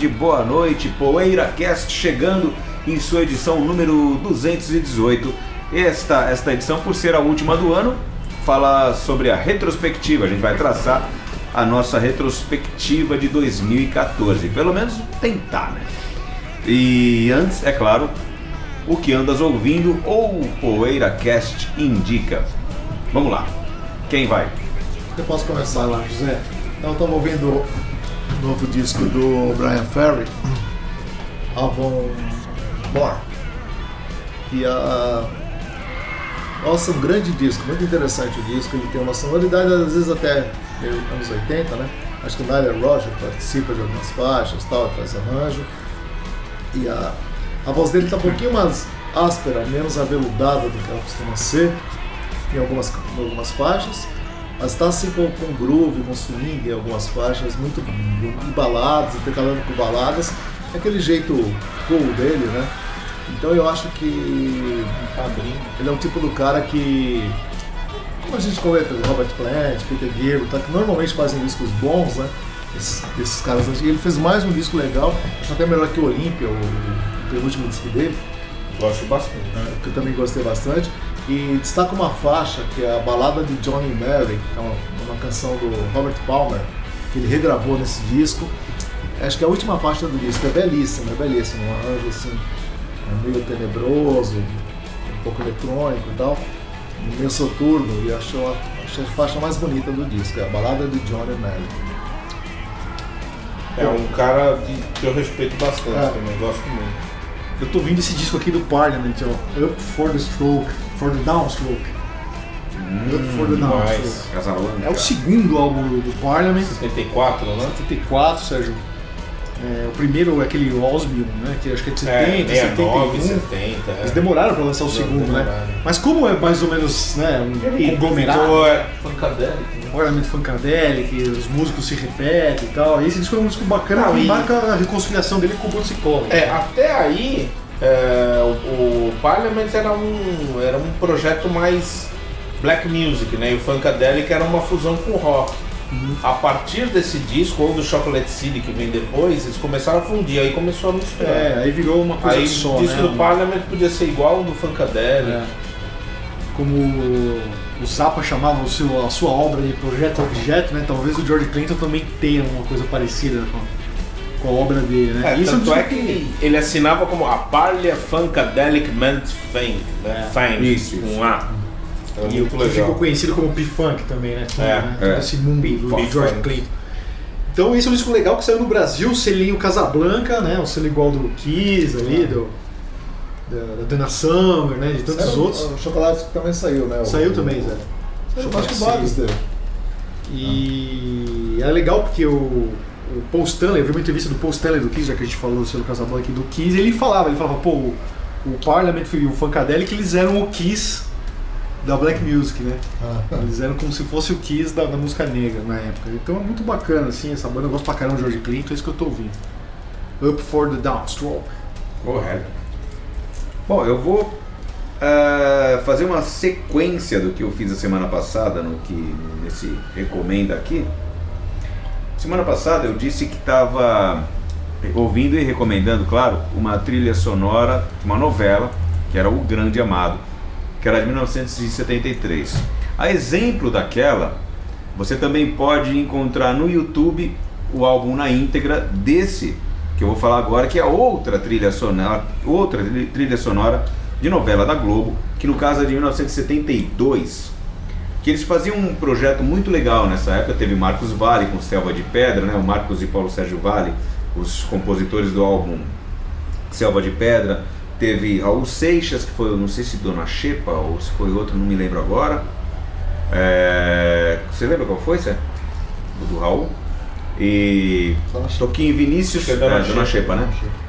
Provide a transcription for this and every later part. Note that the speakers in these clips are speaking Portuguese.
Tarde, boa noite, PoeiraCast chegando em sua edição número 218. Esta, esta edição, por ser a última do ano, fala sobre a retrospectiva. A gente vai traçar a nossa retrospectiva de 2014, pelo menos tentar, né? E antes, é claro, o que andas ouvindo ou o PoeiraCast indica. Vamos lá, quem vai? Eu posso começar lá, José. Então, estamos ouvindo novo disco do Brian Ferry, Avon More. E a. Nossa, um grande disco, muito interessante o disco. Ele tem uma sonoridade, às vezes até anos 80, né? Acho que o Nile Roger participa de algumas faixas, tal, faz arranjo. E a, a voz dele está um pouquinho mais áspera, menos aveludada do que ela costuma ser em algumas, em algumas faixas, mas está assim com, com groove, com swing em algumas faixas, muito baladas, intercalando com baladas, é aquele jeito cool dele, né? Então eu acho que ele é um tipo do cara que, como a gente comenta, Robert Plant, Peter Gabriel, tá, que normalmente fazem discos bons, né? Esses, esses caras antigos. Ele fez mais um disco legal, acho até melhor que o Olympia, o, o penúltimo disco dele Gosto bastante. que eu também gostei bastante. E destaca uma faixa que é a balada de Johnny Mary, que é uma, uma canção do Robert Palmer, que ele regravou nesse disco. Acho que é a última faixa do disco, é belíssima, é belíssima, um arranjo assim, é meio tenebroso, um pouco eletrônico e tal, meio soturno, e acho, a- acho a faixa mais bonita do disco, é a balada de Johnny Mary. É um cara que eu respeito bastante É. também, gosto muito. Eu tô ouvindo esse disco aqui do Parliament, ó. Up for the stroke, for the downstroke. Up for the downstroke. É o segundo álbum do, do Parliament, 74, né? 74, Sérgio. É, o primeiro é aquele Osmium, né? Que acho que é de 70, É, 69, 71. 70. é. Eles demoraram pra lançar o segundo, né? Demoraram. Mas como é mais ou menos né, um conglomerado, Ficou, é, Funkadelic, né? Parliament Funkadelic, os músicos se repetem e tal. E esse disco é um disco bacana que e- marca a reconciliação dele com o Bon. É, até aí, é, o, o Parliament era um, era um projeto mais black music, né? E o Funkadelic era uma fusão com o rock. A partir desse disco, ou do Chocolate City que vem depois, eles começaram a fundir, aí começou a misturar. É, aí virou uma coisa aí só, o disco né? do Parliament podia ser igual ao do Funkadelic. É. Como o Zappa chamava seu- a sua obra de projeto objeto, né? Talvez o George Clinton também tenha uma coisa parecida com, com a obra dele, né? É, Isso tanto um é que ele assinava como a Parlia Funkadelic Ment Fame, né? É. Fame, Isso, com A. Era E muito que ficou legal. conhecido como P-Funk também, né? É, né? é. Esse mundo do. George Clinton. Então esse é um disco legal que saiu no Brasil, selinho Casablanca, né? Um selo igual do Kiss ali, do, da, da Dana Summer, né? De tantos Era o- outros. O Chocolate também saiu, né? O- Saiu também, Zé. Eu acho que vários. E é legal porque o, o Paul Stanley, eu vi uma entrevista do Paul Stanley do Kiss, já que a gente falou sobre o Casablanca aqui do Kiss, ele falava, ele falava, pô, o, o Parliament e o Funkadelic, eles eram o Kiss da Black Music, né? Ah. Eles eram como se fosse o Kiss da, da música negra na época. Então é muito bacana, assim, essa banda, eu gosto pra caramba de George Clinton, é isso que eu tô ouvindo. Up for the Downstroke. Correto. Bom, eu vou ah, fazer uma sequência do que eu fiz a semana passada, no que nesse recomenda aqui. Semana passada eu disse que estava ouvindo e recomendando, claro, uma trilha sonora de uma novela, que era O Grande Amado, que era de 1973. A exemplo daquela, você também pode encontrar no YouTube o álbum na íntegra desse que eu vou falar agora, que é outra trilha sonora, outra tri- trilha sonora de novela da Globo, que no caso é de 1972, que eles faziam um projeto muito legal nessa época, teve Marcos Vale com Selva de Pedra, né? o Marcos e Paulo Sérgio Vale, os compositores do álbum Selva de Pedra, teve Raul Seixas, que foi, não sei se Dona Xepa ou se foi outro, não me lembro agora. É, Você lembra qual foi, Cé? O do Raul? E. Toquinho e Vinícius, é Dona é, Dona Xepa. Né?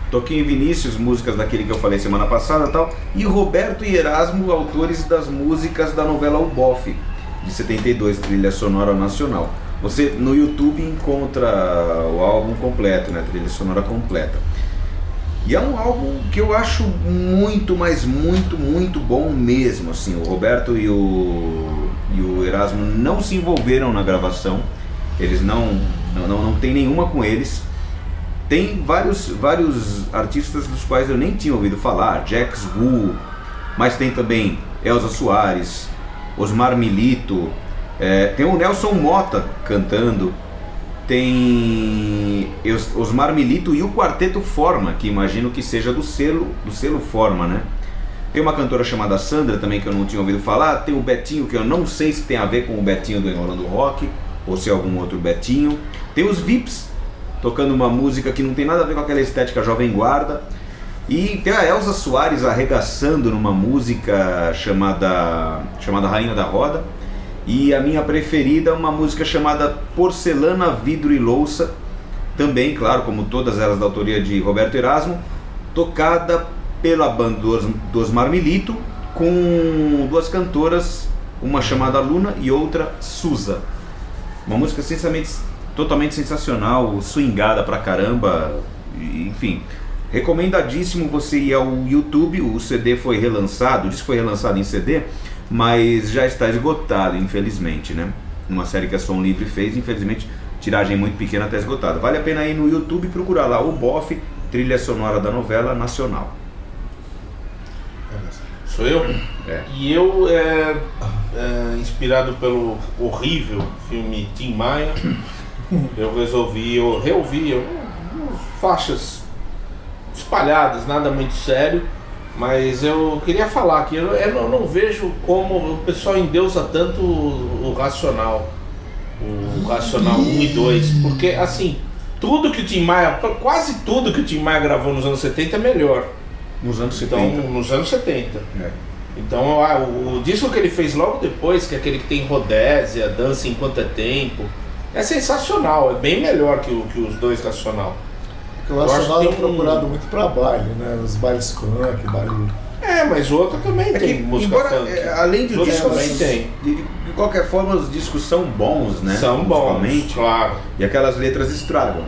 Toquinho e Vinícius, músicas daquele que eu falei semana passada e tal. E Roberto e Erasmo, autores das músicas da novela O Bofe, de 72, trilha sonora nacional. Você no YouTube encontra o álbum completo, né? Trilha sonora completa. E é um álbum que eu acho muito, mas muito, muito bom mesmo. Assim, o Roberto e o, e o Erasmo não se envolveram na gravação. Eles não, não, não, não tem nenhuma com eles. Tem vários, vários artistas dos quais eu nem tinha ouvido falar, Jax Wu, mas tem também Elza Soares, Osmar Milito, é, tem o Nelson Mota cantando, tem Os- Milito e o Quarteto Forma, que imagino que seja do selo, do selo Forma, né? Tem uma cantora chamada Sandra também que eu não tinha ouvido falar, tem o Betinho que eu não sei se tem a ver com o Betinho do Enrolando Rock ou se é algum outro Betinho. Tem os Vips tocando uma música que não tem nada a ver com aquela estética jovem guarda. E tem a Elza Soares arregaçando numa música chamada chamada Rainha da Roda. E a minha preferida é uma música chamada Porcelana, Vidro e Louça, também, claro, como todas elas da autoria de Roberto Erasmo, tocada pela banda dos, dos Marmilito, com duas cantoras, uma chamada Luna e outra Suza. Uma música sinceramente, totalmente sensacional, swingada pra caramba, enfim. Recomendadíssimo você ir ao YouTube, o CD foi relançado, diz que foi relançado em CD, mas já está esgotado, infelizmente, né? Uma série que a Som Livre fez, infelizmente, tiragem muito pequena está esgotada. Vale a pena ir no YouTube e procurar lá o BOF, trilha sonora da novela nacional. Sou eu? É. E eu, é, é, inspirado pelo horrível filme Tim Maia, eu resolvi, eu reouvi eu, faixas espalhadas, nada muito sério, mas eu queria falar que eu, eu não, não vejo como o pessoal endeusa tanto o, o Racional, o Racional 1 e 2, porque assim, tudo que o Tim Maia, quase tudo que o Tim Maia gravou nos anos 70 é melhor. Nos anos Então, 70. nos anos 70. É. Então, ah, o, o disco que ele fez logo depois, que é aquele que tem Rodésia, Dança Enquanto é Tempo, é sensacional, é bem melhor que, o, que os dois Racional. Porque o Eu acho que tem um- procurado muito pra baile, né? Os bailes funk, baile. É, mas o outro também É tem que, música embora, funk. é, além de discos, também tem. de, de qualquer forma, os discos são bons, né? São bons, claro. E aquelas letras estragam.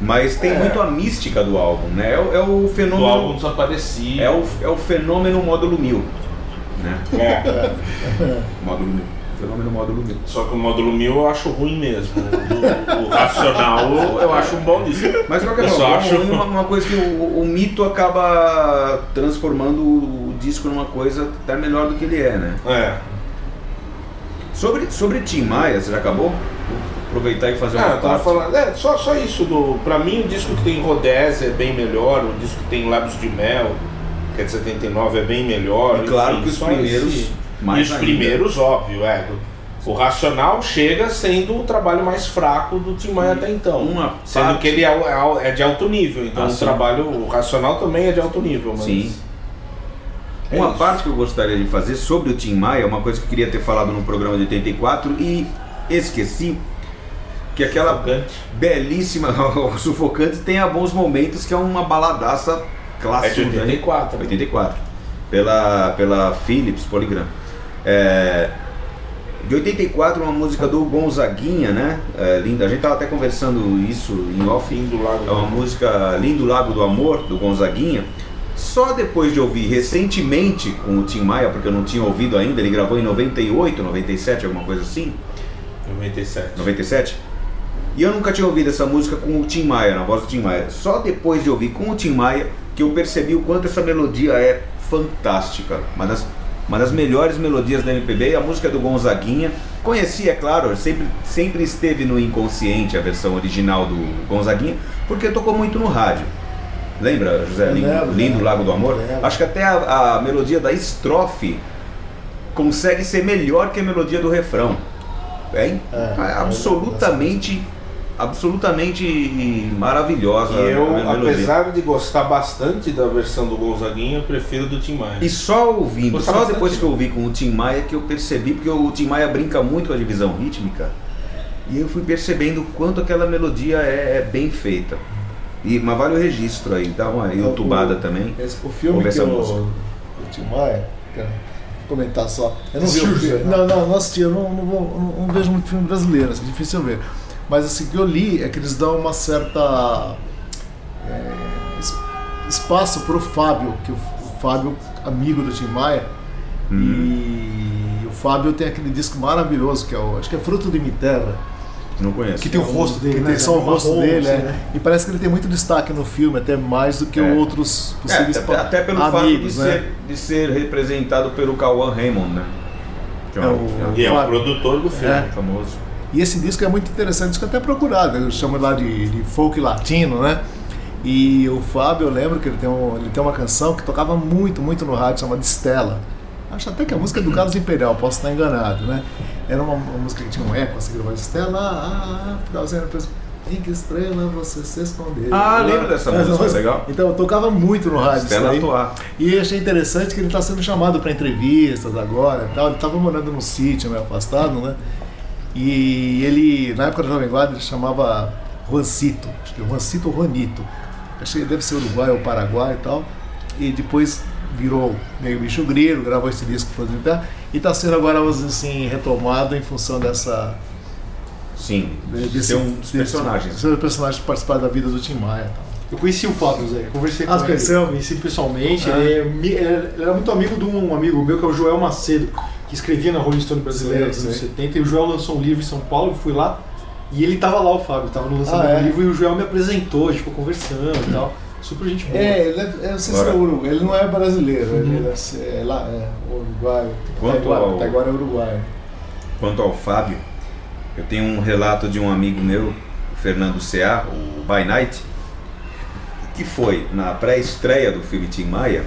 Mas tem É. muito a mística do álbum, né? É, o- é o Do fenômeno. álbum desaparecido. É o, é o fenômeno módulo mil. Né? É, Módulo mil. Fenômeno módulo mil. só que o módulo 1000 eu acho ruim mesmo. O, o Racional eu acho um bom disco. Mas de qualquer forma, acho- uma, uma coisa que o, o mito acaba transformando o disco numa coisa até melhor do que ele é, né? É. Sobre, sobre Tim Maia, você já acabou? Vou aproveitar e fazer Ah, uma tava parte. falando, é, só, só isso do. Pra mim o disco que tem Rodésia é bem melhor, o disco que tem Lábios de Mel, que é de 79, é bem melhor. E claro que os primeiros, esse- mais e os ainda. primeiros, óbvio, é. O Racional chega sendo o trabalho mais fraco do Tim Maia até então. Uma Sendo parte- que ele é, é- é de alto nível, então Ah, o trabalho, o Racional também é de alto nível, mas. Sim. É uma isso. parte que eu gostaria de fazer sobre o Tim Maia, uma coisa que eu queria ter falado no programa de 84 e esqueci, que aquela Sufocante. belíssima, o Sufocante tem a bons momentos, que é uma baladaça É clássica. de 84. 84. Pela, pela Philips Polygram. É, de 84, uma música do Gonzaguinha, né? É, linda. A gente tava até conversando isso em off. Fim do lago. É uma música Lindo Lago do Amor, do Gonzaguinha. Só depois de ouvir recentemente com o Tim Maia, porque eu não tinha ouvido ainda, ele gravou em 98, 97, alguma coisa assim. 97. 97. E eu nunca tinha ouvido essa música com o Tim Maia, na voz do Tim Maia. Só depois de ouvir com o Tim Maia que eu percebi o quanto essa melodia é fantástica. Uma das, uma das melhores melodias da MPB e a música do Gonzaguinha. Conheci, é claro, sempre, sempre esteve no inconsciente a versão original do Gonzaguinha, porque tocou muito no rádio. Lembra, José? Lindo, lembro, Lindo lembro. Lago do Amor? Acho que até a, a melodia da estrofe consegue ser melhor que a melodia do refrão. É, in- É, é absolutamente, absolutamente maravilhosa E eu, apesar de gostar bastante da versão do Gonzaguinha, eu prefiro do Tim Maia. E só ouvindo, Gosta só bastante. depois que eu ouvi com o Tim Maia que eu percebi, porque o Tim Maia brinca muito com a divisão rítmica. E eu fui percebendo o quanto aquela melodia é, é bem feita. E, mas vale o registro aí, dá uma youtubada também. Esse, o filme que eu, o Tim Maia, quero comentar só. Eu não vi o filme. José? Não, não, não assisti, eu não, não, vou- não- não vejo muito filme brasileiro, assim, difícil eu ver. Mas assim, o que eu li é que eles dão uma certa é, es- espaço pro Fábio, que o, o Fábio, amigo do Tim Maia, e o Fábio tem aquele disco maravilhoso que é o, acho que é Fruto de Miterra. Não conheço. Que tem o rosto dele, que né? tem só o Marrom, rosto dele, assim, é. né? E parece que ele tem muito destaque no filme, até mais do que É. outros É, possíveis até, pa- até pelo fato de amigos, né? ser, de ser representado pelo Cauã Raymond, né? Que É o- E é o Fábio. produtor do filme. É. famoso. E esse disco é muito interessante, disco até procurado, eu chamo lá de, de folk latino, né? E o Fábio, eu lembro que ele tem, um, ele tem uma canção que tocava muito, muito no rádio, chamada Estela. Acho até que a música é do Carlos Imperial, posso estar enganado, né? Era uma, uma música que tinha um eco, assim, que Estela, ah, ah, depois, em que estrela você se escondeu? Ah, lembro dessa música, legal. Então, eu tocava muito no rádio Estela atuar. E achei interessante que ele está sendo chamado para entrevistas agora e tal. Ele estava morando num sítio meio afastado, né? E ele, na época da Jovem Guarda, ele chamava Juancito. Acho que é Juancito ou Juanito. Acho que deve ser Uruguai ou Paraguai e tal. E depois virou meio bicho grilo, gravou esse disco que foi do Terra. E está sendo agora, vamos dizer assim, retomado em função dessa... Sim, desse, ser um dos desse- personagens. Ser um personagem participar da vida do Tim Maia e tal. Eu conheci o Fábio, Zé. Conversei Ah, com você ele. conheceu? Conheci pessoalmente. Ah. Ele, é ele era muito amigo de um amigo meu, que é o Joel Macedo, que escrevia na Rolling Stone brasileira nos anos sei. 70. E o Joel lançou um livro em São Paulo, eu fui lá. E ele tava lá, o Fábio, tava no lançamento Ah, é? do livro. E o Joel me apresentou, a gente ficou conversando e tal. Super gente boa. É, ele, é, eu não sei se é Uruguai, ele não é brasileiro, Uhum. ele ser é lá, é Uruguai. Quanto até, agora, ao- até agora é Uruguai. Quanto ao Fábio, eu tenho um relato de um amigo meu, o Fernando C.A., o By Night, que foi na pré-estreia do filme Tim Maia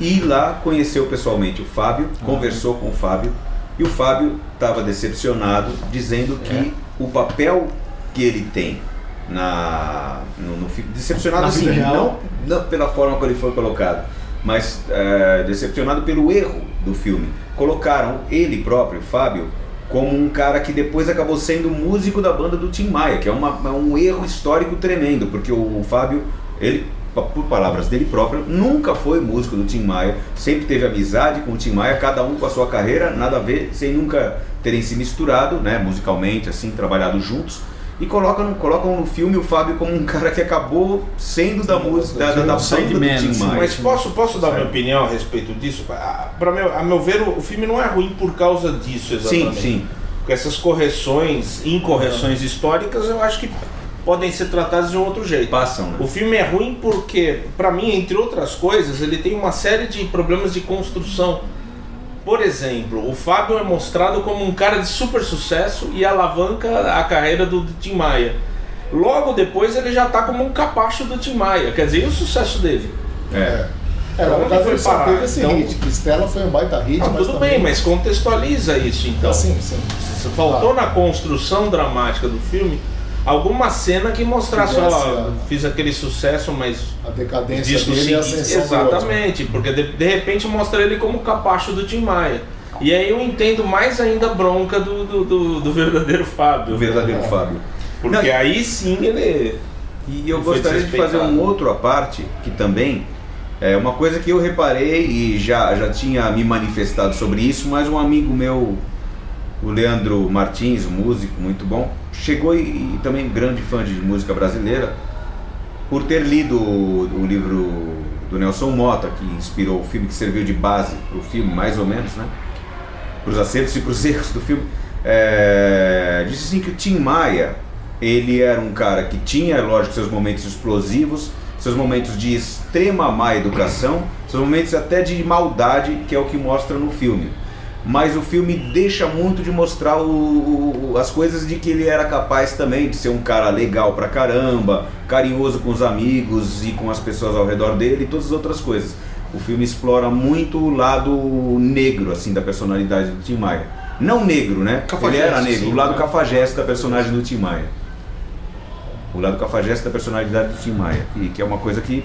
e lá conheceu pessoalmente o Fábio, conversou com o Fábio e o Fábio estava decepcionado, dizendo que É. o papel que ele tem na no, no decepcionado Na assim, não, não pela forma como ele foi colocado, mas é, decepcionado pelo erro do filme. Colocaram ele próprio, Fábio, como um cara que depois acabou sendo músico da banda do Tim Maia, que é uma- é um erro histórico tremendo, porque o Fábio, ele, por palavras dele próprio, nunca foi músico do Tim Maia, sempre teve amizade com o Tim Maia, cada um com a sua carreira, nada a ver, sem nunca terem se misturado, né, musicalmente, assim, trabalhado juntos. E colocam, colocam no filme o Fábio como um cara que acabou sendo da música, da, da, da banda do Tim Maia. Mas posso, posso dar minha opinião a respeito disso? A, pra meu, a meu ver, o, filme não é ruim por causa disso Sim, exatamente. sim. Porque essas correções, incorreções históricas, eu acho que podem ser tratadas de um outro jeito. Passam, né? O filme é ruim porque, pra mim, entre outras coisas, ele tem uma série de problemas de construção. Por exemplo, o Fábio é mostrado como um cara de super sucesso e alavanca a carreira do, Tim Maia. Logo depois ele já tá como um capacho do Tim Maia. Quer dizer, e o sucesso dele? É. É, na verdade foi ele só teve esse Então- hit, que Stella foi um baita hit, Ah, mas tudo também... bem, mas contextualiza isso então. Sim, sim. Faltou na construção dramática do filme alguma cena que mostrasse, ó, ó. fiz aquele sucesso, mas A decadência disco dele e a seguinte. do. Exatamente, porque de, de repente mostra ele como capacho do Tim Maia. E aí eu entendo mais ainda a bronca do, do, do- do verdadeiro Fábio. O verdadeiro Fábio. Porque Não, aí sim ele. E eu gostaria de fazer um outro à parte, que também é uma coisa que eu reparei e já, já tinha me manifestado sobre isso, mas um amigo meu, o Leandro Martins, um músico muito bom, chegou e, e também grande fã de música brasileira, por ter lido o, o livro do Nelson Mota, que inspirou o filme, que serviu de base para o filme, mais ou menos, né? Para os acertos e para os erros do filme. É, disse assim que o Tim Maia, ele era um cara que tinha, lógico, seus momentos explosivos, seus momentos de extrema má educação, seus momentos até de maldade, que é o que mostra no filme. Mas o filme deixa muito de mostrar o- o- as coisas de que ele era capaz também de ser um cara legal pra caramba, carinhoso com os amigos e com as pessoas ao redor dele e todas as outras coisas. O filme explora muito o lado negro assim da personalidade do Tim Maia. Não negro, né? Cafajeste, ele era negro, sim, o lado né? cafajeste da personagem do Tim Maia. O lado cafajeste da personalidade do Tim Maia, que, que é uma coisa que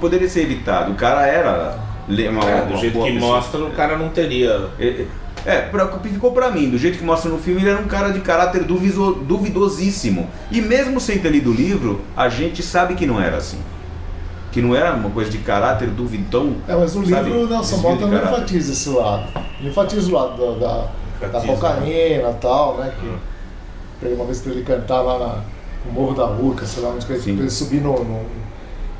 poderia ser evitado. O cara era le- uma, É, do uma jeito boa que pessoa. mostra, o cara não teria. É, é, É, pra, ficou pra mim, do jeito que mostra no filme, ele era um cara de caráter duviso- duvidosíssimo. E mesmo sem ter lido o livro, a gente sabe que não era assim. Que não era uma coisa de caráter duvidão. É, mas o sabe? livro Nelson Bota não enfatiza esse lado. Ele enfatiza o lado da, da, cocaína e tal, né? Que, pra ele- uma vez pra ele cantar lá na, no Morro da Urca, sei lá onde que ele, ele subir no, no-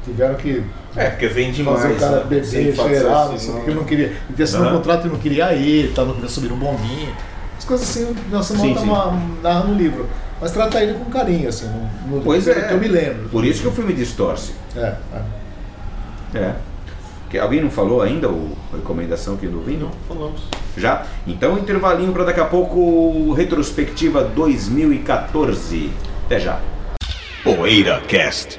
Tiveram que É, porque vem demais. fazer o cara né? beber, Sem cheirar, assim, não sei o não- queria. Ele tinha assinado um contrato e não queria ir, tá, não queria subir no bombinho. As coisas assim, o Nelson Sim, Bota sim. ma- narra no livro. Mas trata ele com carinho, assim, no, no Pois é. que eu me lembro. Por isso que o filme distorce. É, é. É. Que alguém não falou ainda o a recomendação que eu não vi? Não. Falamos. Já? Então, intervalinho para daqui a pouco, retrospectiva 2014. Até já. PoeiraCast.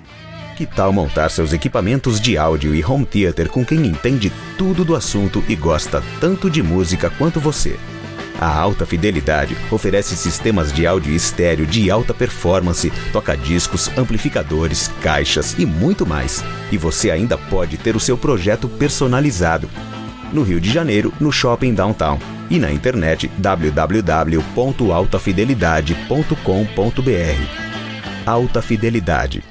Que tal montar seus equipamentos de áudio e home theater com quem entende tudo do assunto e gosta tanto de música quanto você? A Alta Fidelidade oferece sistemas de áudio estéreo de alta performance, toca-discos, amplificadores, caixas e muito mais. E você ainda pode ter o seu projeto personalizado. No Rio de Janeiro, no Shopping Downtown. E na internet www.altafidelidade.com.br. Alta Fidelidade.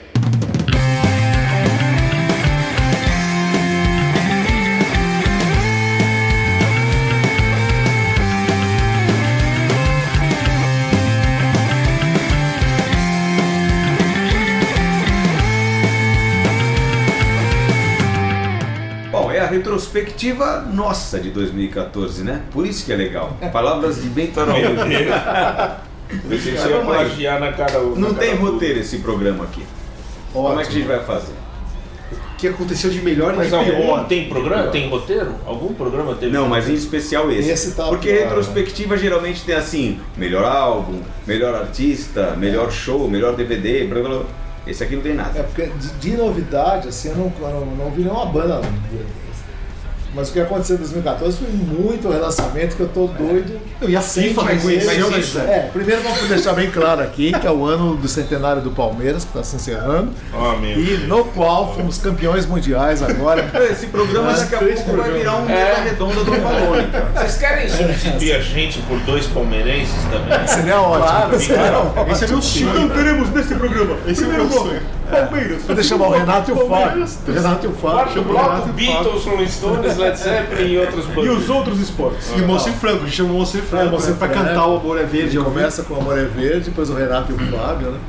retrospectiva nossa de 2014, né? Por isso que é legal. Palavras de Bento Araújo. Aí. plagiar na cara. Não na tem cara do- roteiro esse programa aqui. Como é que a gente vai fazer? O que aconteceu de melhor e Mas de algum pior. tem programa? Tem roteiro? Algum programa teve? Não, mas em especial esse. Esse tá- Porque ah. retrospectiva geralmente tem assim, melhor álbum, melhor artista, melhor show, melhor DVD, blá blá blá. Esse aqui não tem nada. É porque de, de novidade, assim, eu não, eu não, não vi nenhuma banda. Não. Mas o que aconteceu em 2014 foi muito relançamento que eu tô doido. E a FIFA reconheceu, né, José? É, primeiro vamos deixar bem claro aqui que é o ano do centenário do Palmeiras, que está se encerrando, meu e Deus. no qual fomos campeões mundiais agora. Esse programa Mas daqui a pouco vai virar um É. redonda do Malone. Vocês querem substituir a gente por dois palmeirenses também? Seria ótimo. seria ótimo. Esse é meu sonho. teremos nesse programa. Esse é meu sonho. Palmeiras. Vou deixar o Renato e o Fábio. Renato e o Fábio. Quarto bloco, Renato e o Fábio. Beatles, Rolling Stones, Led Zeppelin e outros bandas. outros esportes? E o Moacir Franco, a gente chama o Moacir Franco É, Moacir né, pra Franco. cantar o Amor é Verde. Começa com o Amor é Verde, depois o Renato e o Fábio, né?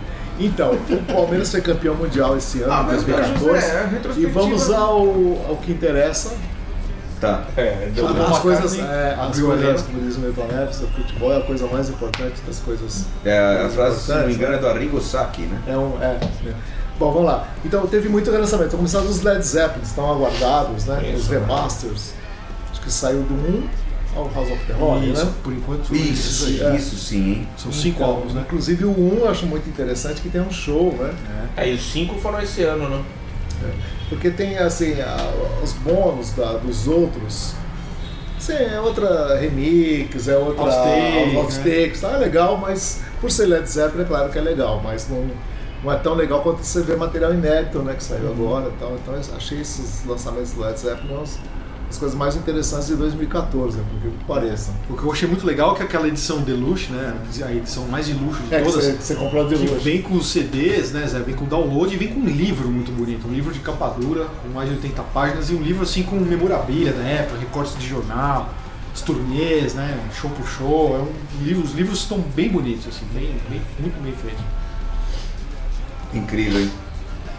Então, o Palmeiras foi campeão mundial esse ano, Ah, em mas, 2014. José, a e vamos ao, ao que interessa. Tá. É, deu As uma coisas, carne- é, as coisas, como diz o Milton Neves, o futebol é a coisa mais importante das coisas. É, a frase, se não me engano, é né? do Arrigo Sacchi, né? É um. É, é. Bom, vamos lá. Então teve muito relançamento. Começaram os Led Zeppelin, estão aguardados, né? Isso, os né? remasters. Acho que saiu do 1 ao House of the Isso, né? por enquanto. Isso, aí. é. isso sim, hein? São cinco Então, álbuns, né? Inclusive o 1 eu acho muito interessante que tem um show, né? É, e os cinco foram esse ano, né? Porque tem assim, a- os bônus da- dos outros. Sim, é outra remix, é outra Outtakes, outtakes, tá? É legal, mas por ser Led Zeppelin é claro que é legal, mas não, não é tão legal quanto você vê material inédito, né, que saiu agora e tal. Então achei esses lançamentos do Led Zeppelin as coisas mais interessantes de 2014, né, por que pareça. O que eu achei muito legal é que aquela edição deluxe, né? A edição mais de luxo de É, todas. que você comprou de luxo. vem com CDs, né, Zé? Vem com download e vem com um livro muito bonito. Um livro de capa dura, com mais de 80 páginas, e um livro assim com memorabilia da época, recortes de jornal, os turnês, né? Show por show. É um os livros estão bem bonitos, assim, bem, bem, muito bem feitos. Incrível, hein?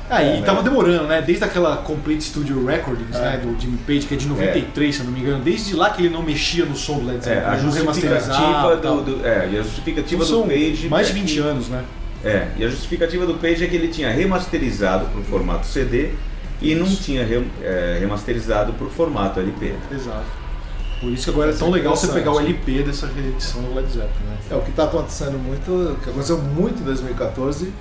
Aí tava demorando, né? Desde aquela Complete Studio Recordings, É. né? Do Jimmy Page, que é de 93, se eu não me engano. Desde lá que ele não mexia no som do Led É, Zeppelin. a não justificativa do, do- é, e a justificativa do Page mais de é 20 que- anos, né? É, e a justificativa do Page é que ele tinha remasterizado para o formato CD e não tinha re- é, remasterizado para o formato LP. Exato. Por isso que agora é tão é legal você pegar o. LP dessa reedição do Led Zeppelin, né? É, o que está acontecendo muito, o que aconteceu muito em 2014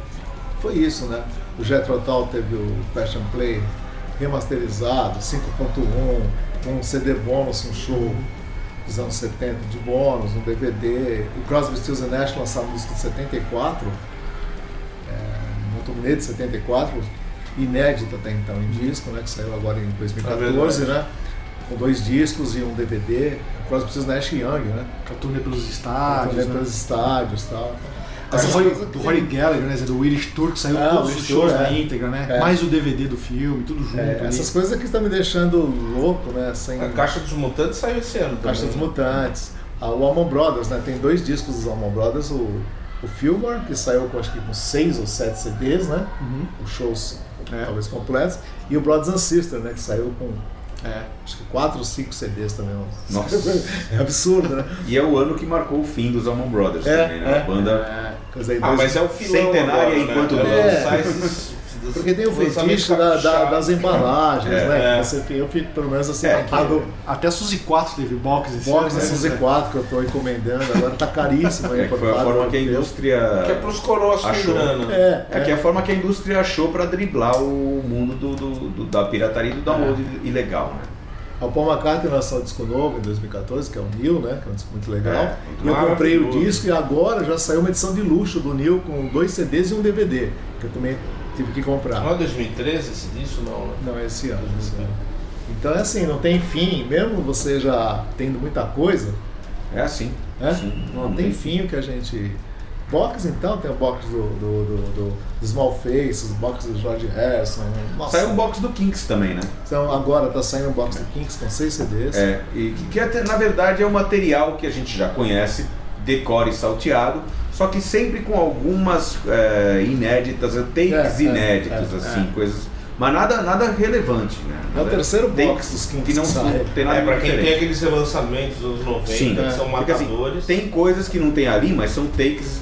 foi isso, né? O Jethro Tull teve o Passion Play remasterizado, 5.1, com um CD bônus, um show dos anos 70 de bônus, um DVD. O Crosby, Stills Nash lançaram um disco de 74, é, um turnê de 74, inédito até então em disco, né? Que saiu agora em 2014, É né? Com dois discos e um DVD. O Crosby, Stills Nash e Young, né? Com a turnê pelos Turnê estádios, né? pelos estádios e tal. Essa foi coisas do Rory Gallagher, né? Do Irish Tour, que saiu Ah, todos os shows na é. íntegra, né? É. Mais o DVD do filme, tudo junto. É, essas coisas que estão me deixando louco, né? Sem A Caixa dos Mutantes saiu esse ano também. Caixa dos Mutantes. A, o Allman Brothers, né? Tem dois discos dos Allman Brothers, o, o Fillmore, que saiu com acho que com seis ou sete CDs, né? Uhum. Os shows É. talvez completos. E o Brothers and Sisters, né? Que saiu com É. acho que quatro ou cinco CDs também. Nossa. É absurdo, né? E é o ano que marcou o fim dos Allman Brothers É, também, né? é. A banda É. Ah, mas é o filão Centenária agora, enquanto né? É. É. Lançar esses- Porque tem o fetiche da- da- das embalagens, É, né? é. Você, eu fico, pelo menos assim, É, pago Até a Suzy 4 teve box esse box da né? Suzy 4 que eu estou encomendando, agora tá caríssimo. É, que foi a forma que a indústria. Que é pros coroas Achou. grana. É, É que é a forma que a indústria achou para driblar o mundo do, do- do- da pirataria e do download ilegal, né? O Paul McCartney lançou um disco novo em 2014, que é o Neil, né? Que é um disco muito legal. É, e eu comprei o disco e agora já saiu uma edição de luxo do Neil com dois CDs e um DVD, que eu também tive que comprar. Não é 2013 esse disso, não, né? Não, é esse ano. esse ano. Então é assim, não tem fim, mesmo você já tendo muita coisa, É assim. né? Sim, não tem fim o que a gente. Box então, tem o box do, do, do, do, do Small Faces, o box do George Harrison. Nossa, Saiu um box do Kinks também, né? Então agora tá saindo o box do Kinks com seis CDs. É, e que até, na verdade é um material que a gente já conhece, decore e salteado, só que sempre com algumas é, inéditas, takes É, é, inéditos, é, assim, coisas. Mas nada, nada relevante, né? É o Nada- terceiro box dos Kinks que não que sai. tem nada É, pra de quem tem diferente. aqueles relançamentos dos anos 90, Sim, que são Porque, assim, matadores. tem coisas que não tem ali, mas são takes,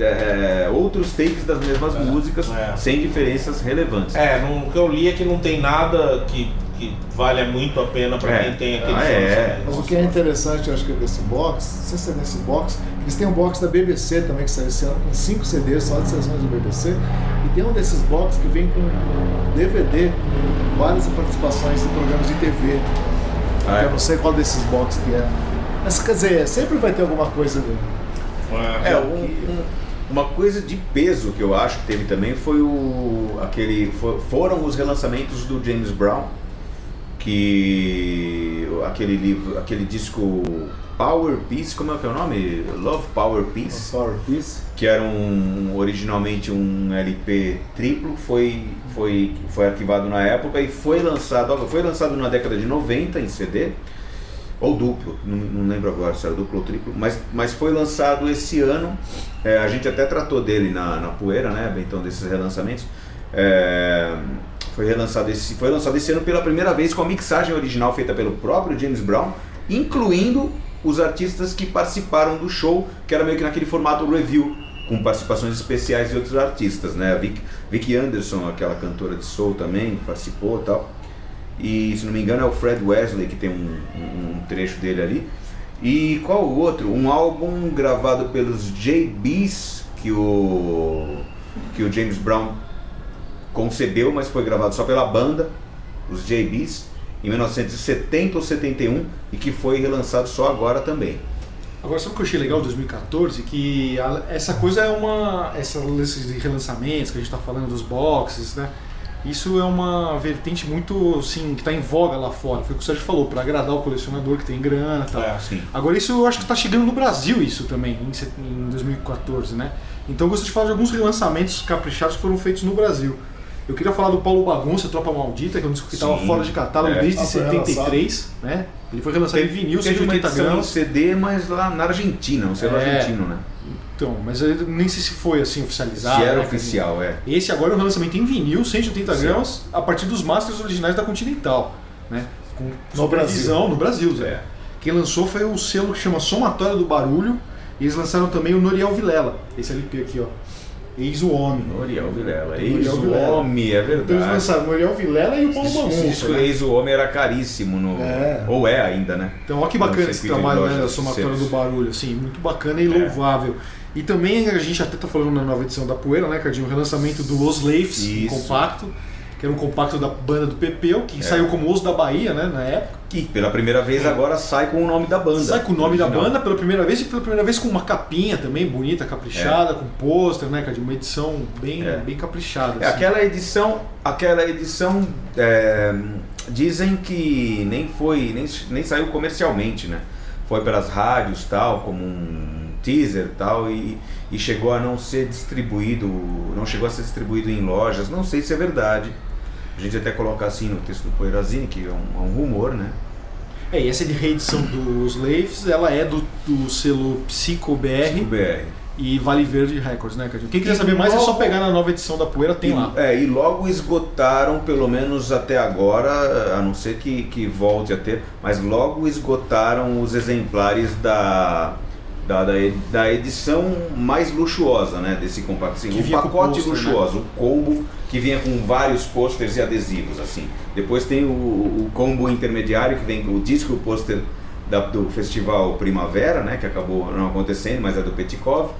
é, outros takes das mesmas músicas, É. sem diferenças relevantes. É, não- o que eu li é que não tem nada que, que valha muito a pena pra É. quem tem aqueles Ah, é. Mas o que é interessante, eu acho que é desse box, se é desse box, eles têm um box da BBC também que saiu esse ano com cinco CDs só de sessões do BBC. E tem um desses box que vem com um DVD com várias participações de programas de TV. Ah, é? Eu não sei qual desses box que é. Mas quer dizer, sempre vai ter alguma coisa ali. É, É, um- um- uma coisa de peso que eu acho que teve também foi o aquele fo- foram os relançamentos do James Brown, que aquele livro, aquele disco Power Peace, como é que é o nome? Love Power Peace, Power Piece. que era um originalmente um LP triplo, foi foi foi arquivado na época e foi lançado, foi lançado na década de 90 em CD ou duplo, não, não lembro agora se era duplo ou triplo, mas, mas foi lançado esse ano. É, a gente até tratou dele na, na poeira, né? Então, desses relançamentos. É, foi, relançado esse, foi lançado esse ano pela primeira vez com a mixagem original feita pelo próprio James Brown, incluindo os artistas que participaram do show, que era meio que naquele formato review, com participações especiais de outros artistas, né? A Vic, Vicky Anderson, aquela cantora de soul também, participou e tal. E se não me engano é o Fred Wesley que tem um, um- trecho dele ali. E qual o outro? Um álbum gravado pelos JBs que o que o James Brown concebeu, mas foi gravado só pela banda, os JBs, em 1970 ou 71 e que foi relançado só agora também. Agora, sabe o que eu achei legal de 2014? Que a- essa coisa é uma. Essa de relançamentos que a gente tá falando dos boxes, né? Isso é uma vertente muito, assim, que tá em voga lá fora. Foi o que o Sérgio falou, para agradar o colecionador que tem grana e tal. É. Sim. Agora isso eu acho que está chegando no Brasil isso também, em set- em 2014, né? Então eu gostaria de falar de alguns relançamentos caprichados que foram feitos no Brasil. Eu queria falar do Paulo Bagunça, Tropa Maldita, que é um disco que estava fora de catálogo é. desde Ah, foi 73, né? Ele foi relançado em vinil, Teve uma 180 edição em gramas. CD, mas lá na Argentina, um selo É. argentino, né? Então, mas eu nem sei se foi assim oficializado. Se era né, oficial, é. Esse agora é um relançamento em vinil, 180 Sim. gramas, a partir dos masters originais da Continental. Né? Com No supervisão no Brasil. Zé. É. Quem lançou foi o selo que chama Somatória do Barulho. E eles lançaram também o Noriel Vilela. Esse LP aqui, ó. Eis o Homem. Noriel Vilela. Ex o. Homem, é Então eles verdade. lançaram o Noriel Vilela e o Paulo Esse Manunco. disco né? Ex o Homem era caríssimo no. É. Ou é ainda, né? Então, olha que bacana esse trabalho né, da somatória do barulho, assim, muito bacana e louvável. E também a gente até tá falando na nova edição da Poeira, né, Cardinho? O relançamento do Os Leifs, um compacto, que era um compacto da banda do Pepeu, que saiu como Os da Bahia, né, na época. Que pela primeira vez agora sai com o nome da banda. Sai com o nome da banda pela primeira vez e pela primeira vez com uma capinha também bonita, caprichada, com pôster, né, Cardinho? Uma edição bem, É. bem caprichada. É, assim. aquela edição, aquela edição é, dizem que nem foi, nem, nem saiu comercialmente, né? Foi pelas rádios tal, como um teaser tal e, e chegou a não ser distribuído, não chegou a ser distribuído em lojas. Não sei se é verdade. A gente até coloca assim no texto do Poeirazine, que é um, é um rumor, né? É, e essa de reedição dos Leifs, ela é do, do selo Psico BR BR. e Vale Verde Records, né, Cardinho? Quem quiser saber mais é só pegar na nova edição da Poeira, tem e, lá. É, e logo esgotaram, pelo menos até agora, a não ser que, que volte a ter, mas logo esgotaram os exemplares da, da, da, da edição mais luxuosa, né? Desse compacto. Assim, o pacote pôster, luxuoso, o combo que vinha com vários posters e adesivos, assim. Depois tem o, o combo intermediário que vem com o disco e o pôster do festival Primavera, né? Que acabou não acontecendo, mas é do Petikov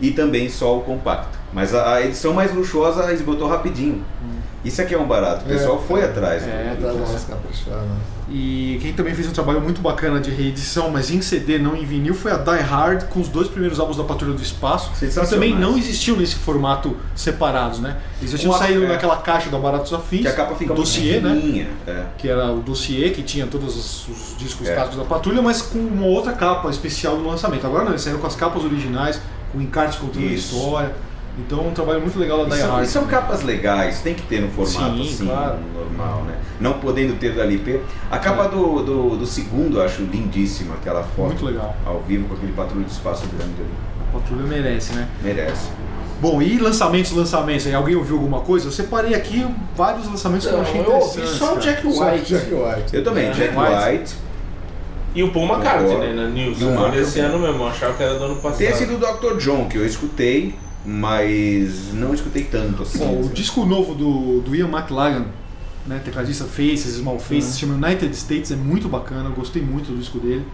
e também só o compacto. Mas a, a edição mais luxuosa esgotou rapidinho. Isso aqui é um barato, o pessoal É, foi é. atrás. É, do- Tá do- mais caprichado. E quem também fez um trabalho muito bacana de reedição, mas em CD, não em vinil, foi a Die Hard com os dois primeiros álbuns da Patrulha do Espaço. Que também não existiam nesse formato separados, né? Eles já tinham saído é. naquela caixa da Baratos Afins, que a capa fica dossiê, né? é. Que era o dossiê que tinha todos os, os discos É. clássicos da Patrulha, mas com uma outra capa especial no lançamento. Agora não, eles saíram com as capas originais, com encarte contando a história. Então um trabalho muito legal da Die Hard. e são capas legais, tem que ter no formato Sim, assim, claro. normal, né? Não podendo ter do LP. A capa do, do, do segundo eu acho lindíssima, aquela foto Muito legal. ao vivo com aquele patrulho de espaço grande ali. A Patrulha merece, né? Merece. Bom, e lançamentos, lançamentos aí? Alguém ouviu alguma coisa? Eu separei aqui vários lançamentos que eu Não, achei eu ouvi interessantes. só o. Jack Só White. Jack White. Eu também, É, Jack White. White. E o Paul McCartney, né, na News. E o Foi Mark. desse ano mesmo, eu achava que era do ano passado. Tem esse do Dr. John que eu escutei, mas não escutei tanto assim. Bom, o disco novo do, do Ian McLagan, né, tecladista Faces, Small Faces, se chama United States, é muito bacana, eu gostei muito do disco dele.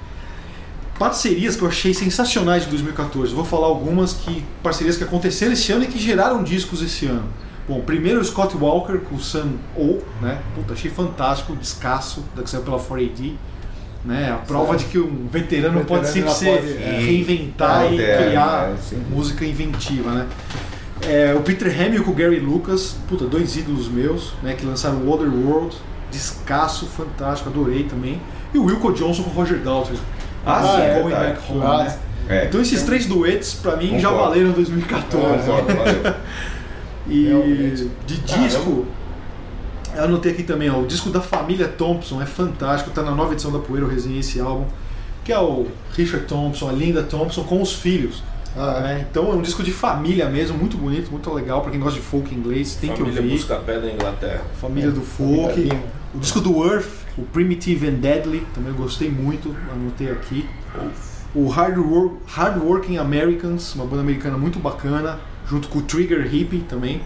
Parcerias que eu achei sensacionais de 2014. Vou falar algumas que parcerias que aconteceram esse ano e que geraram discos esse ano. Bom, primeiro o Scott Walker com o Sun O, né? Puta, achei fantástico, descasso, da que saiu pela 4AD. Né? A prova de que um veterano, pode sempre Veterano se é. reinventar É, e é, criar é, música inventiva, né? É, o Peter Hamill com o Gary Lucas, puta, dois ídolos meus, né, que lançaram o Other World, descasso, fantástico, adorei também. E o Wilco Johnson com o Roger Daltrey. Ah, sim, é Going. Back Home, né? É. Então esses três duetos, pra mim, já Concordo. valeram 2014. Concordo, valeu. E de disco, eu anotei aqui também, ó, o disco da família Thompson é fantástico, tá na nova edição da Poeira, eu resenhei esse álbum, que é o Richard Thompson, a Linda Thompson com os filhos. Ah, é. né? Então é um disco de família mesmo, muito bonito, muito legal, pra quem gosta de folk inglês, tem Família que ouvir. Buscapé da Inglaterra. Família do Família folk. Lima. O disco do Earth, o Primitive and Deadly, também eu gostei muito, anotei aqui. O Hard, Wor- Hard Working Americans, uma banda americana muito bacana, junto com o Trigger Hippie também.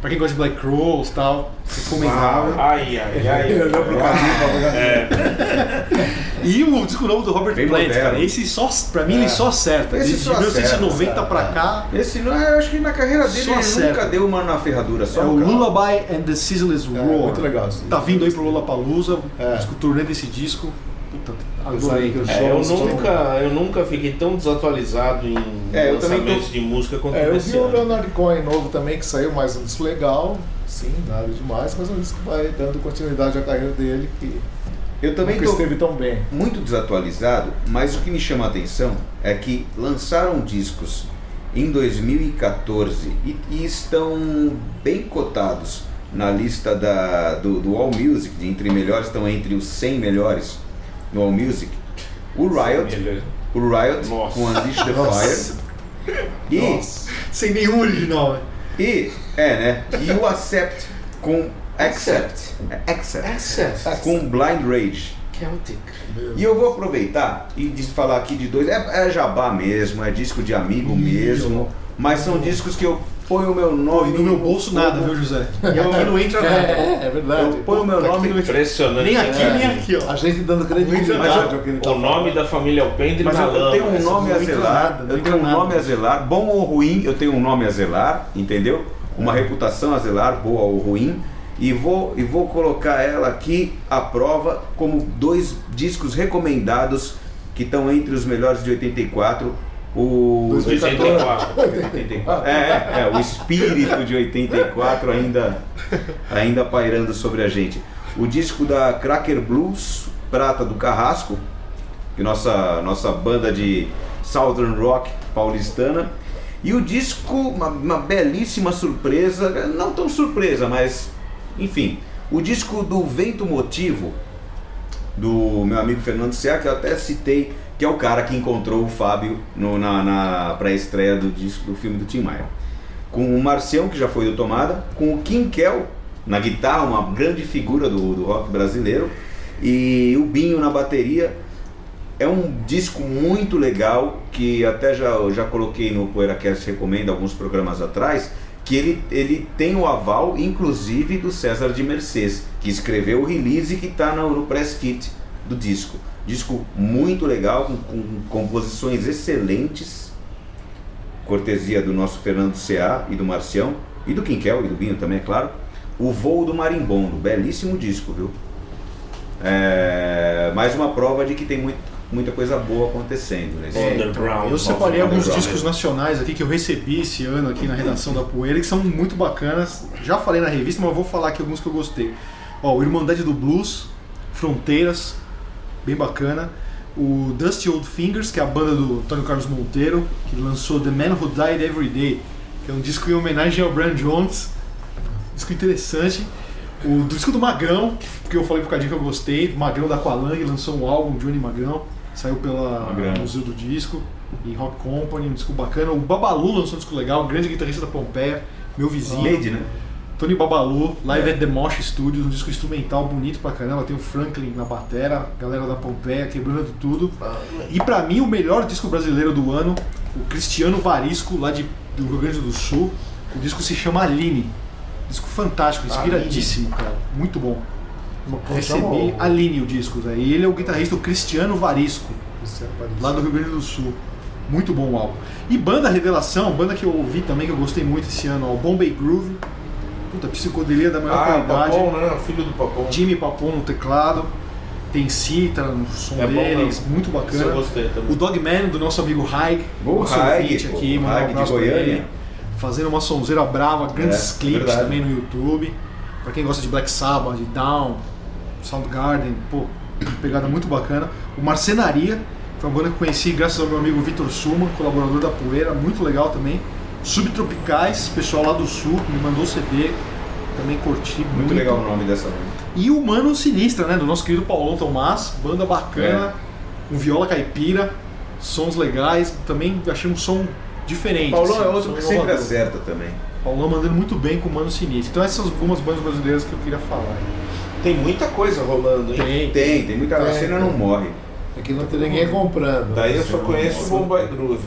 Pra quem gosta de Black Crowes e tal, recomendável. Ai, ai, ai. Ele olhou pro caminho. E o disco novo do Robert Bem Plant, moderno. cara, esse só, pra mim ele só acerta. Esse Desde só acerta, 1990 acerta. pra cá, Esse não é, eu acho que na carreira dele Só ele acerta. nunca deu uma na ferradura, só é o. Lullaby and the Sizzless É, Roar. muito legal. Tá vindo aí pro Lollapalooza, É. disco turnê desse disco. Puta, adorei. eu. É, eu, nunca, eu nunca fiquei tão desatualizado em É, lançamentos tô- de música quanto É, eu esse vi o. Leonard Cohen novo também, que saiu mais um disco legal. Sim, nada demais, mas é um disco que vai dando continuidade à carreira dele, que Eu também nunca tô esteve tão bem. muito desatualizado, mas o que me chama a atenção é que lançaram discos em 2014 e, e estão bem cotados na lista da, do, do All Music, de entre melhores, estão entre os 100 melhores no All Music. O Riot, Ele- o Riot Nossa. com Unleash the Nossa. Fire E, Nossa. Sem nenhum original, né? e, é, né? E o Accept com Accept. É, Accept. Access. Com Blind Rage. Celtic. E eu vou aproveitar e de falar aqui de dois. É, é jabá mesmo, é disco de amigo mesmo. Mas são discos que eu ponho o meu nome. e no meu bolso nada, viu, José? E aqui não entra nada. É, é verdade. Eu ponho o meu nome Impressionante. nem aqui, né? nem aqui, ó. A gente dando credibilidade Mas eu- ao que ele tá O nome da família Alpendre Mas na eu, eu lama. tenho um nome a zelar, eu tenho um nome a zelar, bom ou ruim, eu tenho um nome a zelar, entendeu? Uma reputação a zelar, boa ou ruim, e vou, e vou colocar ela aqui à prova como dois discos recomendados que estão entre os melhores de 84. O 84. 84. É, é, é, o espírito de 84 ainda, ainda pairando sobre a gente. O disco da Cracker Blues, Prata do Carrasco, que nossa, nossa banda de Southern Rock paulistana. E o disco, uma, uma belíssima surpresa, não tão surpresa, mas enfim, o disco do Vento Motivo, do meu amigo Fernando Serra, que eu até citei, que é o cara que encontrou o Fábio no- na, na pré-estreia do disco do filme do Tim Maia. Com o Marcião, que já foi do Tomada, com o Kim Kel na guitarra, uma grande figura do, do rock brasileiro, e o Binho na bateria. É um disco muito legal que até já, já coloquei no PoeiraCast Recomenda alguns programas atrás, que ele, ele tem o aval, inclusive, do César de Mercês, que escreveu o release que está no, no press kit do disco. Disco muito legal, com, com composições excelentes, cortesia do nosso Fernando C.A. e do Marcião, e do Quinquel e do Binho também, é claro. O Voo do Marimbondo, belíssimo disco, viu? É, mais uma prova de que tem muito, muita coisa boa acontecendo nesse Underground. Eu separei alguns discos nacionais aqui que eu recebi esse ano aqui na redação da Poeira, que são muito bacanas. Já falei na revista, mas eu vou falar aqui alguns que eu gostei. Ó, o Irmandade do Blues, Fronteiras, bem bacana. O Dusty Old Fingers, que é a banda do Antônio Carlos Monteiro, que lançou The Man Who Died Every Day, que é um disco em homenagem ao Brian Jones. Disco interessante. O disco do Magrão, que- eu falei por causa que eu gostei, Magrão da Aqualung, lançou um álbum, Johnny Magrão, saiu pela Magrão. Museu do Disco e Rock Company, um disco bacana. O Babalu lançou um disco legal, grande guitarrista da Pompeia, meu vizinho. Made, né? Tony Babalu, Live at the Mosh Studios, um disco instrumental bonito pra caramba. Tem o Franklin na batera, galera da Pompeia quebrando tudo. E pra mim, o melhor disco brasileiro do ano, o Cristiano Varisco, lá de, do Rio Grande do Sul. O disco se chama Aline. Disco fantástico, inspiradíssimo, cara. Muito bom. Recebi Aline o disco, né? E ele é o guitarrista o Cristiano Varisco, lá do Rio Grande do Sul. Muito bom o álbum. E banda Revelação, banda que eu ouvi também, que eu gostei muito esse ano, ó, o Bombay Groove. Puta, psicodelia da maior Ah, qualidade. Papon, né? Filho do Papon. Jimmy Papon no teclado. Tem cítara no som É bom deles, mesmo. muito Isso eu bacana. gostei também. O Dogman do nosso amigo Haig, nosso Haig, aqui, mandar um abraço pra Goiânia. ele. Fazendo uma sonzeira brava, grandes É, clipes verdade. também no YouTube. Pra quem gosta de Black Sabbath, de Down, Soundgarden, pô, pegada muito bacana. O Marcenaria, foi uma banda que eu conheci graças ao meu amigo Vitor Suman, colaborador da Poeira, muito legal também. Subtropicais, pessoal lá do sul, me mandou CD, também curti muito. Muito legal o nome dessa banda. E o Mano Sinistra, né? Do nosso querido Paulão Tomás, banda bacana, com viola caipira, sons legais, também achei um som diferente. Paulão assim, é um outro que sempre inovador. acerta também. Paulão mandando muito bem com o Mano Sinistro. Então essas algumas bandas brasileiras que eu queria falar. Tem muita coisa rolando, hein? Tem. Tem, tem muita. A É. cena não morre. Aqui não tem ninguém comprando. Daí eu só conheço o Bombay Groove.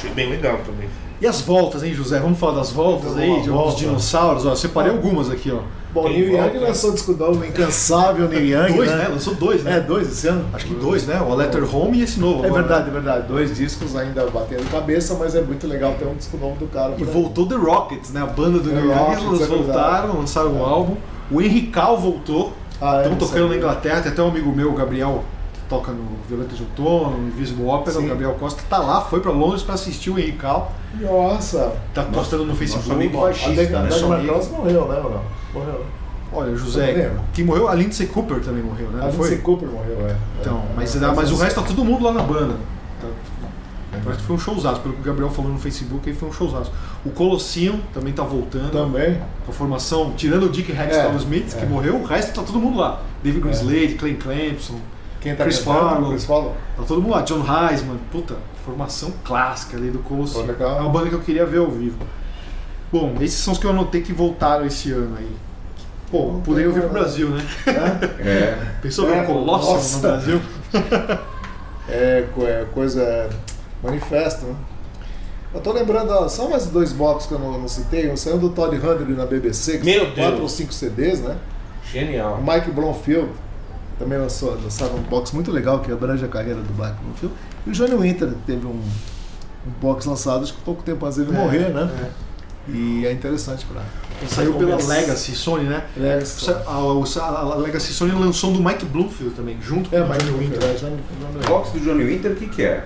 Achei bem legal também. E as voltas, hein, José? Vamos falar das voltas aí, Uma de volta. alguns dinossauros. Ó, separei algumas aqui, ó. Bom, Tem Neil Young lançou disco novo, Incansável Neil Young, Dois, né? né? Lançou dois, né? É, dois esse ano? Acho que dois, né? O Letter Home e esse novo. É agora, verdade, né? é verdade. Dois discos ainda batendo cabeça, mas é muito legal ter um disco novo do cara. E aí. voltou The Rockets, né? A banda do The Neil Young, eles é voltaram, lançaram um álbum. O Henrical voltou. Ah, é, Estão tocando na. Inglaterra, tem até um amigo meu, o Gabriel, toca no Violeta de Outono, no Invisible Opera, Sim. o Gabriel Costa, tá lá, foi pra Londres pra assistir o Henrical. Nossa! Tá postando no Facebook. amigo Ó, baixista, A né? Nosso amigo. Morreu, né? Morreu. Olha, José, quem morreu, a Lindsay Cooper também morreu, né? A Lindsay foi? Cooper morreu, é. Então, É, mas, é, mas o é, resto tá todo mundo lá na banda. Tá- Parece que foi um showzaço, pelo que o Gabriel falou no Facebook, aí foi um showzaço. O Colosseum também tá voltando. Também. Com a formação, tirando o Dick Hextall É, Smith, que é. morreu, o resto tá todo mundo lá. David Greenslade, Clay Clemson, Quem tá Chris? Farlow. Chris Farlow. Tá todo mundo lá. John Heisman, puta, formação clássica ali do legal. É uma banda que eu queria ver ao vivo. Bom, esses são os que eu anotei que voltaram esse ano aí. Pô, Não poderiam vir tem pro. Brasil, né? É. Pensou ver É, um Colosso nossa. no Brasil? É, é coisa. é, manifesto, né? Eu tô lembrando, ó, só mais dois blocos que eu não, não citei. Um saiu do Todd Hundley na BBC, que Meu são quatro Deus. ou cinco CDs, né? O Genial. Mike Blomfield também lançou, lançaram um box muito legal que abrange a carreira do Mike Blomfield. E o Johnny Winter teve um, um box lançado, acho que pouco tempo antes dele morrer, né? E é interessante pra. Saiu pela. Legacy Sony, né? Legacy. A, a- a Legacy Sony lançou do Mike Bloomfield também, junto É, com o Mike Johnny. Winter. É, O box do Johnny Winter, o que, que é?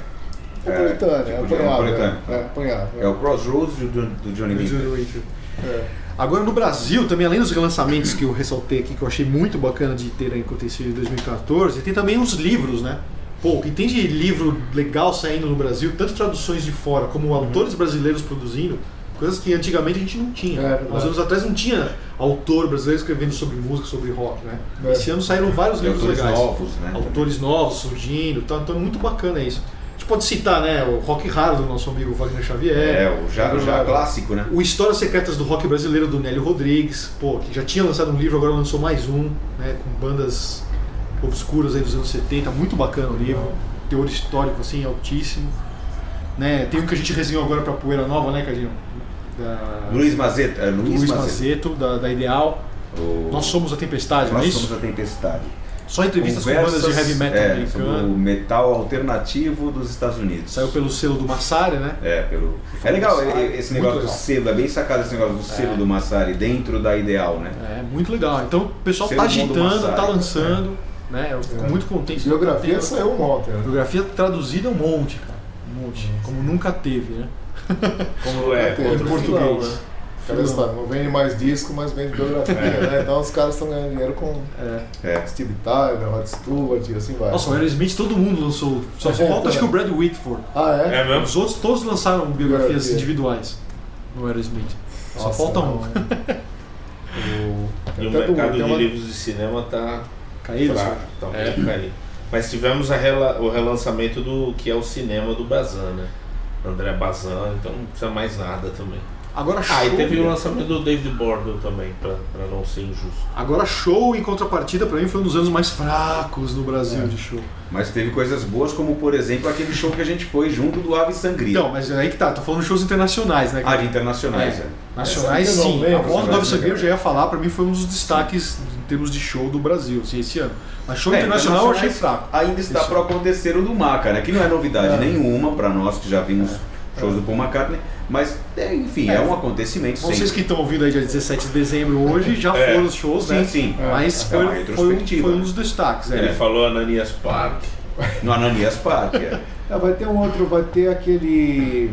Napolitano, é, tipo de apanhado. É, é, apanhado. É o Crossroads do, do Johnny Do Johnny Winter. Winter. É. Agora no Brasil, também além dos relançamentos que eu ressaltei aqui, que eu achei muito bacana de ter acontecido em 2014, tem também os livros, né? Pô, o que tem de livro legal saindo no Brasil, tanto traduções de fora como autores brasileiros produzindo, coisas que antigamente a gente não tinha. É. Uns anos atrás não tinha autor brasileiro escrevendo sobre música, sobre rock, né? É. Esse ano saíram vários E livros autores legais. novos, né? Autores novos surgindo, tá, então é muito bacana isso. Gente pode citar, né, o rock raro do nosso amigo Wagner Xavier. É, o já, já clássico, né? O Histórias Secretas do Rock Brasileiro do Nélio Rodrigues, pô, que já tinha lançado um livro, agora lançou mais um, né, com bandas obscuras aí dos anos 70, muito bacana o livro, teor histórico assim altíssimo. Né, tem um que a gente resenhou agora pra Poeira Nova, né, Cadinho? Da Luiz Mazeta. é, Luiz, Luiz Mazeta. Maceto, da, da Ideal. O- Nós somos a tempestade, não é Nós isso? somos a tempestade. Só entrevistas com bandas de heavy metal é, sobre o americano. metal alternativo dos Estados Unidos. Saiu pelo selo do Massari, né? É, pelo. É legal Massari, esse negócio do legal. selo, é bem sacado esse negócio do selo É. do Massari dentro da Ideal, né? É, muito legal. Então o pessoal Selo tá do agitando, Massari. tá lançando, né? Eu fico É. muito contente. Geografia Tem- saiu um monte, né? Geografia traduzida é um monte, cara. Um monte. Como nunca teve, né? Como é? Em no português. Né? Aquela história, não vende mais disco, mas vende biografia, né? Então os caras estão ganhando dinheiro com É. É. Steve Tyler, Rod Stewart e assim vai. Nossa, o Aerosmith todo mundo lançou. Só só É, falta acho é. que o Brad Whitford. Ah, é? É mesmo? Os outros todos lançaram biografias Biografia. individuais no Aerosmith. Só Nossa, falta não. um. O... E o do- mercado de uma- livros de cinema tá Caído, fraco, tá bem caído. Mas tivemos a rela- o relançamento do que é o cinema do Bazan, né? André Bazan, então não precisa mais nada também. Agora show. Ah, e teve o lançamento do David Bordo também, pra, pra não ser injusto. Agora show em contrapartida pra mim foi um dos anos mais fracos no Brasil É. de show. Mas teve coisas boas, como por exemplo aquele show que a gente foi junto do Ave Sangria. Então, mas aí que tá, tô falando de shows internacionais, né? ah, cara? de internacionais, É. é. Nacionais, Essa não sim. lembro, a volta do Nove Sangria eu já ia falar, pra mim foi um dos destaques em termos de show do Brasil, assim, esse ano. Mas show É, internacional eu achei fraco. Ainda está para acontecer o do Maca, né? Que não é novidade É. nenhuma para nós que já vimos shows do Paul McCartney, mas é, enfim, é, É. um acontecimento Vocês sempre. que estão ouvindo aí dia 17 de dezembro hoje já É. foram os shows, Sim, né? sim. Mas É foi, foi, um, foi um dos destaques, Ele é. falou Ananias Park. No Ananias Park. é. Ah, vai ter um outro, vai ter aquele.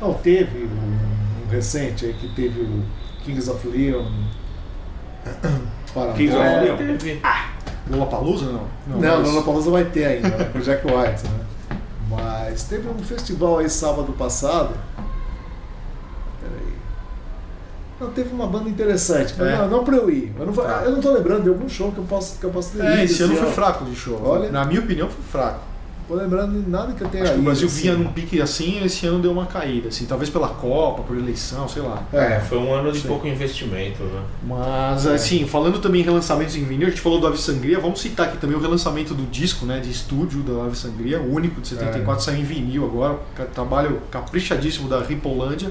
Não, teve um, um recente aí que teve o Kings of Leon. Paramore. Kings of É, Leon. teve. Lula Palusa não? Não, não, Palusa vai ter ainda, né? Com o Jack White, né? Mas teve um festival aí sábado passado. Peraí. Não, teve uma banda interessante, mas É. não, não pra eu ir. Eu não, Tá. eu não tô lembrando de algum show que eu posso, que eu posso ter É, ido esse ano foi fraco de show. Olha. Na minha opinião foi fraco. Tô lembrando de nada que eu tenha Acho que o Brasil assim. vinha num pique assim, esse ano deu uma caída, assim, talvez pela Copa, por eleição, sei lá. É, foi um ano de Sim. pouco investimento, né? Mas, assim, falando também em relançamentos em vinil, a gente falou do Ave Sangria, vamos citar aqui também o relançamento do disco, né, de estúdio da Ave Sangria, o único de 74, saiu em vinil agora, trabalho caprichadíssimo da Ripolândia,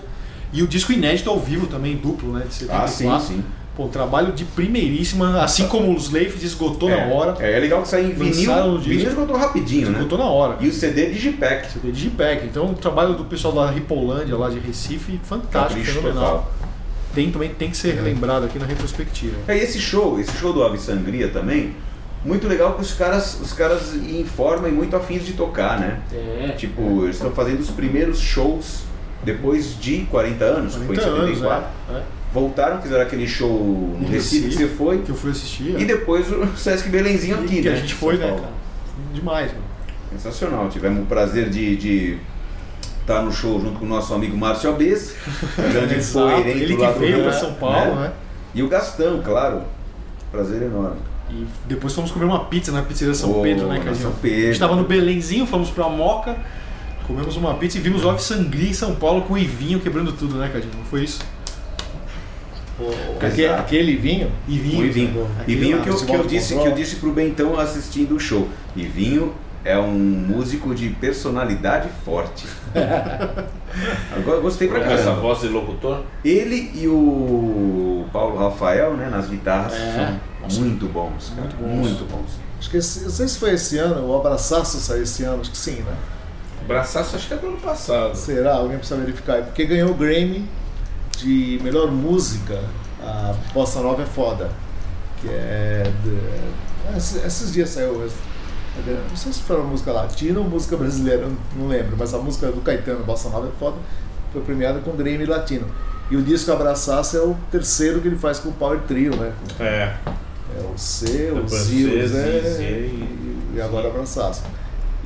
e o disco inédito ao vivo também, duplo, né, de 74. Ah, sim, sim. Pô, trabalho de primeiríssima, assim como os Leif esgotou é, na hora, É, é legal que sai em vinil. Vinil esgotou rapidinho, né? esgotou na hora. E o CD Digipack. CD Digipack. Então, o trabalho do pessoal da Ripolândia, lá de Recife, fantástico, Capricho fenomenal. total. Tem, também tem que ser relembrado aqui na retrospectiva. É, e esse show, esse show do Ave Sangria também, muito legal que os caras, os caras informam e muito afins de tocar, né? É, Tipo, eles estão fazendo os primeiros shows depois de 40 anos, que foi em 40 anos, 74. é, é. Voltaram, fizeram aquele show no Recife que você foi. que eu fui assistir. E é. depois o Sesc Belenzinho aqui, que né? a gente foi, né, cara? Demais, mano. Sensacional. Tivemos o prazer de, de estar no show junto com o nosso amigo Márcio Abes, grande Exato, poeirento Ele que veio pra São Paulo, né? E o Gastão, claro. Prazer enorme. E depois fomos comer uma pizza na pizzaria São Ô, Pedro, né, Cadinho? São A Pedro. gente tava no Belenzinho, fomos pra Moca, comemos uma pizza e vimos o Ave Sangria em São Paulo com o Ivinho quebrando tudo, né, Cadinho? Não foi isso? Aquele, aquele vinho, Ivinho. O Ivinho. Aquele Ivinho lá. que eu, que, eu disse, que eu disse pro Bentão assistindo o show. Ivinho é um músico de personalidade forte. Agora eu gostei pra Com essa caramba. voz de locutor. Ele e o Paulo Rafael, né, nas guitarras, É. são muito bons, cara. Muito bons. Muito bons. acho que esse, não sei se foi esse ano, o Abraçaço saiu esse ano, acho que sim, né? Braçaço acho que é do ano passado. Será? Alguém precisa verificar. Porque ganhou o Grammy de melhor música. A Bossa Nova é foda. Que é. de- esses, esses dias saiu. Não sei se foi uma música latina ou música brasileira, não lembro, mas a música do Caetano, Bossa Nova é foda, foi premiada com Grammy Latino. E o disco Abraçaço é o terceiro que ele faz com o Power Trio, né? Com- É. É o C, o Depois Zio, C, o Zé Zé e, e agora Abraçaço.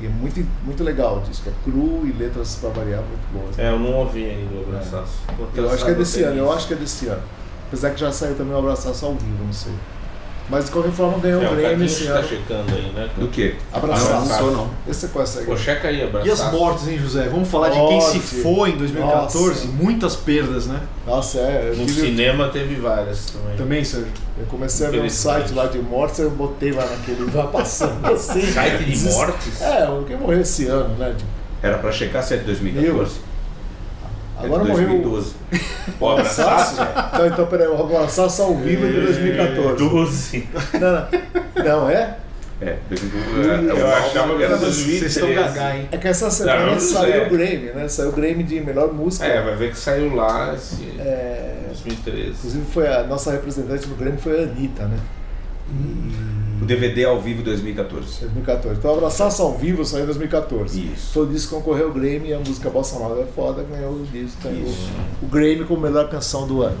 E é muito, muito legal o disco, é cru e letras pra variar muito boas. É, eu não ouvi ainda o Braçaço. Vou Eu acho que é desse ano, eu nisso. acho que é desse ano. Apesar que já saiu também o Abraçaço ao vivo, não sei. Mas de qualquer forma ganhou É, o o Grammy Cadinho esse que tá ano. checando aí, né? Do quê? Abraçaço. Ah, não sou, não. Esse você consegue. Pô, checa aí, abraço. E as mortes, hein, José? Vamos falar de quem se Morte. foi em 2014. Nossa. Muitas perdas, né? Nossa, é. No tive- cinema teve várias também. Também, Sérgio. eu comecei a ver um site lá de mortes, eu botei lá naquele. Vai passando assim. Site de mortes? É, o que morreu esse ano, né? Era pra checar se é de 2014. Agora é de morreu. 2012. O abraçaço? Então, então, peraí, o Abraçaço ao vivo é de 2014. 12. Não, não. Não, é? É, 2012. é, Eu o achava álbum que era era Vocês 2013. estão gagá, hein? É que essa semana Não, não saiu é. o Grammy, né? Saiu o Grammy de melhor música. É, vai ver que saiu lá esse É, 2013. Inclusive foi a nossa representante no Grammy foi a Anitta, né? O DVD ao vivo 2014. 2014. Então Abraçaço ao vivo saiu em 2014. Isso. Foi o disco concorreu ao Grammy e a música Bossa Nova é foda, ganhou o disco, ganhou Isso. o Grammy como melhor canção do ano.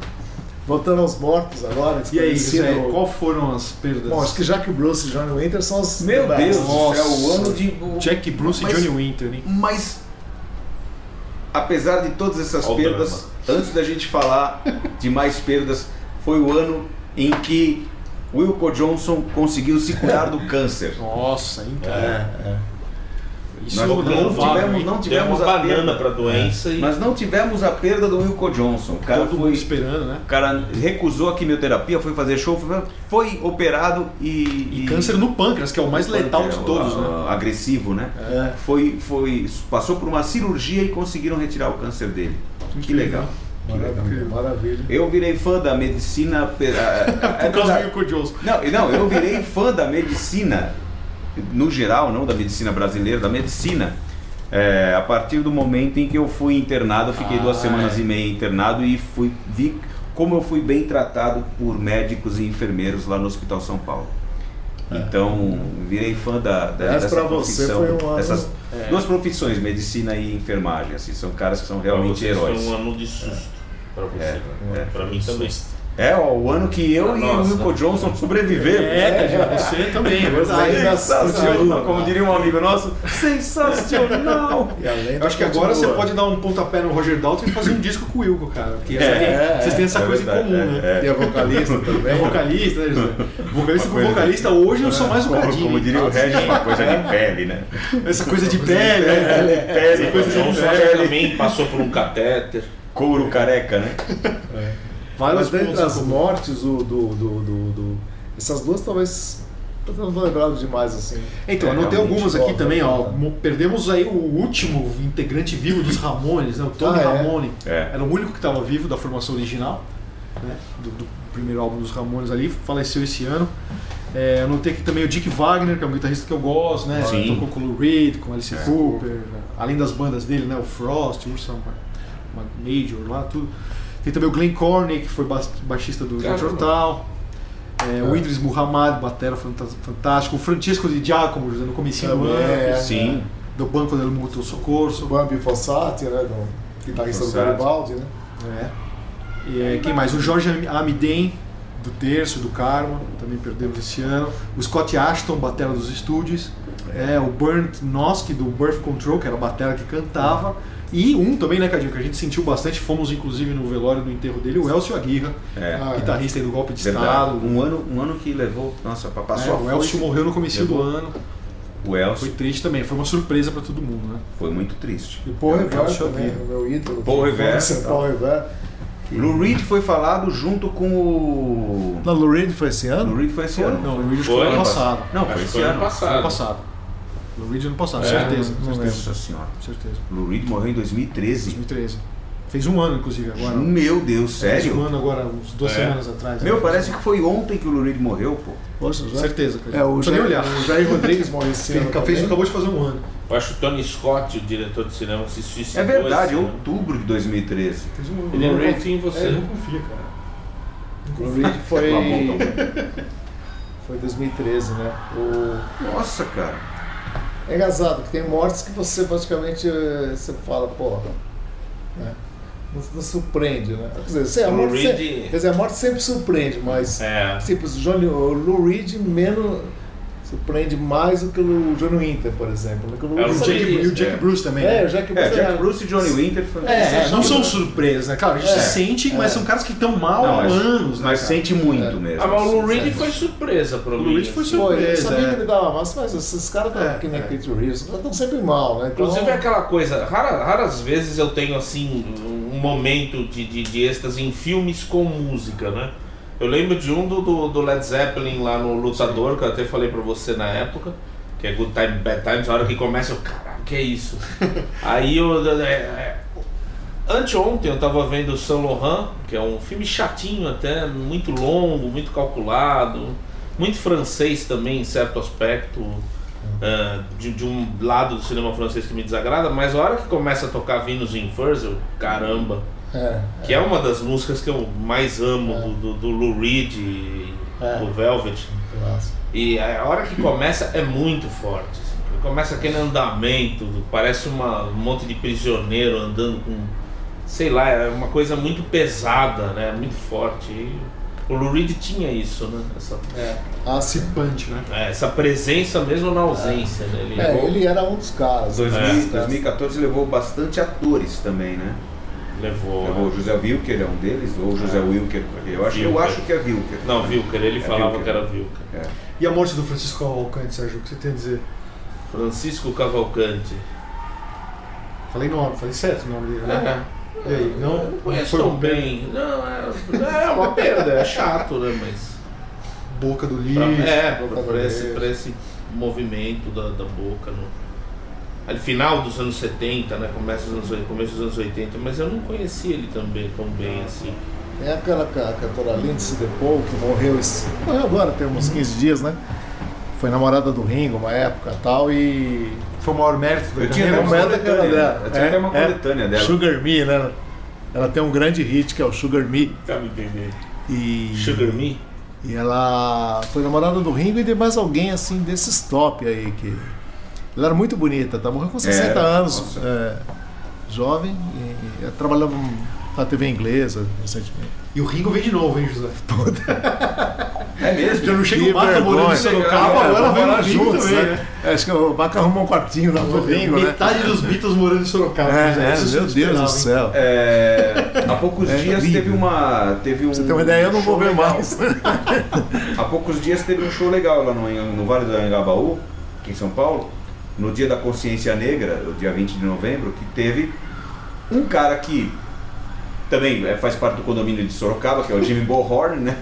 Voltando aos mortos agora, E aí, José, qual foram as perdas? Bom, acho que Jack Bruce e Johnny Winter são os Meu Deus céu, o ano de. Jack Bruce Mas- e Johnny Winter, hein? Mas, apesar de todas essas perdas, antes da gente falar de mais perdas, foi o ano em que Wilco Johnson conseguiu se curar do câncer. Nossa, hein, É, cara. É. Isso Nós não, não louvável, tivemos- não tivemos uma a banana perda. pra doença e. Nós não tivemos a perda do Wilco Johnson. O cara, Todo mundo foi, esperando, né? o cara recusou a quimioterapia, foi fazer show, foi, foi operado e. E câncer no pâncreas, que é o mais letal de É, todos, o- né? Agressivo, né? É. Foi, foi, passou por uma cirurgia e conseguiram retirar o câncer dele. Que legal. Maravilha, maravilha. Eu virei fã da medicina. Por causa do Wilco Johnson. não, não, eu virei fã da medicina, no geral, não da medicina brasileira, da medicina. é, a partir do momento em que eu fui internado, fiquei duas Ah, semanas é. e meia internado e fui, vi como eu fui bem tratado por médicos e enfermeiros lá no Hospital São Paulo. Então, virei fã da, da, Mas dessa pra você profissão. foi um ano- Essas É. duas profissões, medicina e enfermagem, assim, são caras que são realmente heróis. Foi um ano de susto. Pra você. É, é. Pra mim também. É, ó, o ano que eu e o. Wilco Johnson sobrevivemos. É, Cadinho, você também, é verdade. Sensacional, como diria um amigo nosso, sensacional! E além Eu acho que agora você pode dar um pontapé no Roger Dalton e fazer um disco com o Wilco, cara. Porque É, vocês têm essa é coisa verdade, em comum, é, né? E a vocalista É também. vocalista, né, José? Vocalista com vocalista, hoje eu sou mais um Como, cadinho. como diria o Regis, uma coisa de pele, né? Essa coisa de pele, né? Pele, O coisa de Johnson pele. também passou por um catéter. Couro careca, né? Vários Mas dentre as mortes, o, do, do, do, do- essas duas talvez. Eu não tô lembrado demais assim. Então, É, anotei algumas aqui ó, também, ó. ó. Mo- Perdemos aí o último integrante vivo dos Ramones, né? O Tony Ah, é? Ramone. É. Era o único que estava vivo da formação original, né? Do, do primeiro álbum dos Ramones ali, faleceu esse ano. É, anotei aqui também o Dick Wagner, que é um guitarrista que eu gosto, né? Sim. Tocou com o Lou Reed, com Alice É. Cooper, né? além das bandas dele, né? O Frost, o Ursa Ma- Major lá, tudo. Tem também o Glenn Corney, que foi baixista do. George Ortal. É, o Idris Muhammad, batera fantástico. O Francesco Di Giacomo, José, no comecinho do ano, é. Sim. do Banco del Mutuo O Soccorso. Bambi Fossati, né? Do guitarrista do. Garibaldi, né? É. E, é, quem mais? O Jorge Amiden, do Terço, do Karma, também perdemos esse ano. O Scott Ashton, batera dos estúdios. É, o Bernd Nosk, do Birth Control, que era a batera que cantava. E um também, né, Cadinho, que a gente sentiu bastante, fomos inclusive no velório do enterro dele, o Elcio Aguirra, É, Ah, guitarrista aí do golpe de verdade. Estado. Um ano, um ano que levou. Nossa, pa- É, passou a o Elcio morreu no começo do ano. O Foi Elcio triste também, foi uma surpresa pra todo mundo, né? foi muito triste. E o Paul É, Revere também, o meu ídolo. Paul Revere, infância, tá. Paul Revere. Lou Reed foi falado junto com o. Na Lou Reed foi esse Lou ano? Reed foi esse ano. Não, o Reed Foi foi ano passado. Não, foi esse foi ano ano. Foi ano passado. O Reed ano passado, É, certeza. não certeza. Nossa senhora. certeza. Lou Reed morreu em 2013. 2013. Fez um ano, inclusive, agora. Meu Deus, Fez um sério? ano agora, uns duas É. semanas atrás. Meu, né? parece que foi ontem que o Lou Reed morreu, pô. Poxa, já. Certeza, cara. É, o Não precisa nem Jair, olhar. o Jair Rodrigues morreu esse ano. Ele fez, acabou de fazer um ano. Eu acho que o Tony Scott, o diretor de cinema, se suicidou. É verdade, esse ano. outubro de 2013. Fez um ano. Ele é rating confia- em você. É, não confia, cara. O Reed foi. Foi 2013, né? O... Nossa, cara. É engraçado, que tem mortes que você praticamente eh, você fala, pô, né? Não, não surpreende, né? Quer dizer, a morte, Reed- se- quer dizer, a morte sempre surpreende, mas É. tipo, o, Johnny, o Lou Reed menos surpreende mais do que o Johnny Winter, por exemplo. né? O Lou É, o Reed O sabe- Jack, e o Jack É. Bruce também. É, né? o Jack É, Bruce Jack era- Bruce e Johnny Winter foi. É, não são surpresas, né? Claro, a gente É, sente, mas é. são caras que estão mal Não, há mas, anos, né? mas sente muito É. mesmo. Ah, mas o Lou assim, Reed sério. foi surpresa pra O mim. Reed foi. Foi, eu surpresa, sabia é. que ele dava massa, mas esses caras É, que nem é. Keith Reeves estão sempre mal, né? Então, Inclusive é aquela coisa, rara- raras vezes eu tenho assim um momento de, de, de êxtase em filmes com música, né? Eu lembro de um do, do, do Led Zeppelin lá no Lutador, que eu até falei pra você na época, que é Good Time, Bad Times, a hora que começa eu, caralho, que é isso? Aí eu. É, é, anteontem eu tava vendo Saint Laurent, que é um filme chatinho até, muito longo, muito calculado, muito francês também em certo aspecto. é, de, de um lado do cinema francês que me desagrada, mas a hora que começa a tocar Venus in Furs, eu, caramba, é, que é uma das músicas que eu mais amo do, do, do Lou Reed e É. do Velvet. nossa. E a hora que começa é muito forte. assim. Começa aquele andamento, parece uma, um monte de prisioneiro andando com. Sei lá, é uma coisa muito pesada, né? Muito forte. E o Lou Reed tinha isso, né? Essa, É. Punch, né? é, essa presença mesmo na ausência. Né? Ele, É, ele era um dos caras. 2000, Um dos caras. 2014 levou bastante atores também, né? Levou. Levou o José Wilker, é um deles, ou o José Wilker. Eu acho, eu acho que é Wilker. Não, Wilker, ele É falava Wilker. que era Wilker. É. E a morte do Francisco Cavalcante, Sérgio, o que você tem a dizer? Francisco Cavalcante. Falei nome, falei certo o nome dele, né? É, E aí, não? não conheço tão bem. Não, é, é uma perda, é chato, né? Mas. Boca do Pra, lixo. é, pra, do pra esse, pra esse movimento da, da boca. No, ali, final dos anos 70, né? Começo dos anos, começo dos anos 80, mas eu não conhecia ele também tão bem assim. Tem aquela ca- cantora Lindsay DePaul que morreu, esse, morreu agora, tem uns 15 dias, né? Foi namorada do Ringo uma época e tal e. Foi o maior mérito da Eu tinha até uma coletânea. dela. Eu tinha até uma É, é. coletânea dela. Sugar Me, né? Ela tem um grande hit que é o Sugar Me. Tá me entendendo? E, Sugar Me? e ela foi namorada do Ringo e de mais alguém assim desses top aí que. Ela era muito bonita, tá? Morreu com 60 Era, anos, é, jovem, e, e trabalhava na TV inglesa recentemente. E o Ringo vem de novo, hein, José? É mesmo? Já não chega o Baca morando em Sorocaba, É, agora vai o Ringo juntos, também, né? Acho que o Baca arrumou um quartinho lá pro Ringo, né? Metade dos Beatles morando em Sorocaba. É, José. é, eu meu Deus do céu. É, há poucos É dias teve uma. Teve um você ter uma ideia, eu não vou ver legal. mais. Há poucos dias teve um show legal lá no, no Vale do Anhangabaú, aqui em São Paulo, no dia da consciência negra, o dia 20 de novembro, que teve um cara que também é, faz parte do condomínio de Sorocaba, que é o Jimmy Bohorn, né?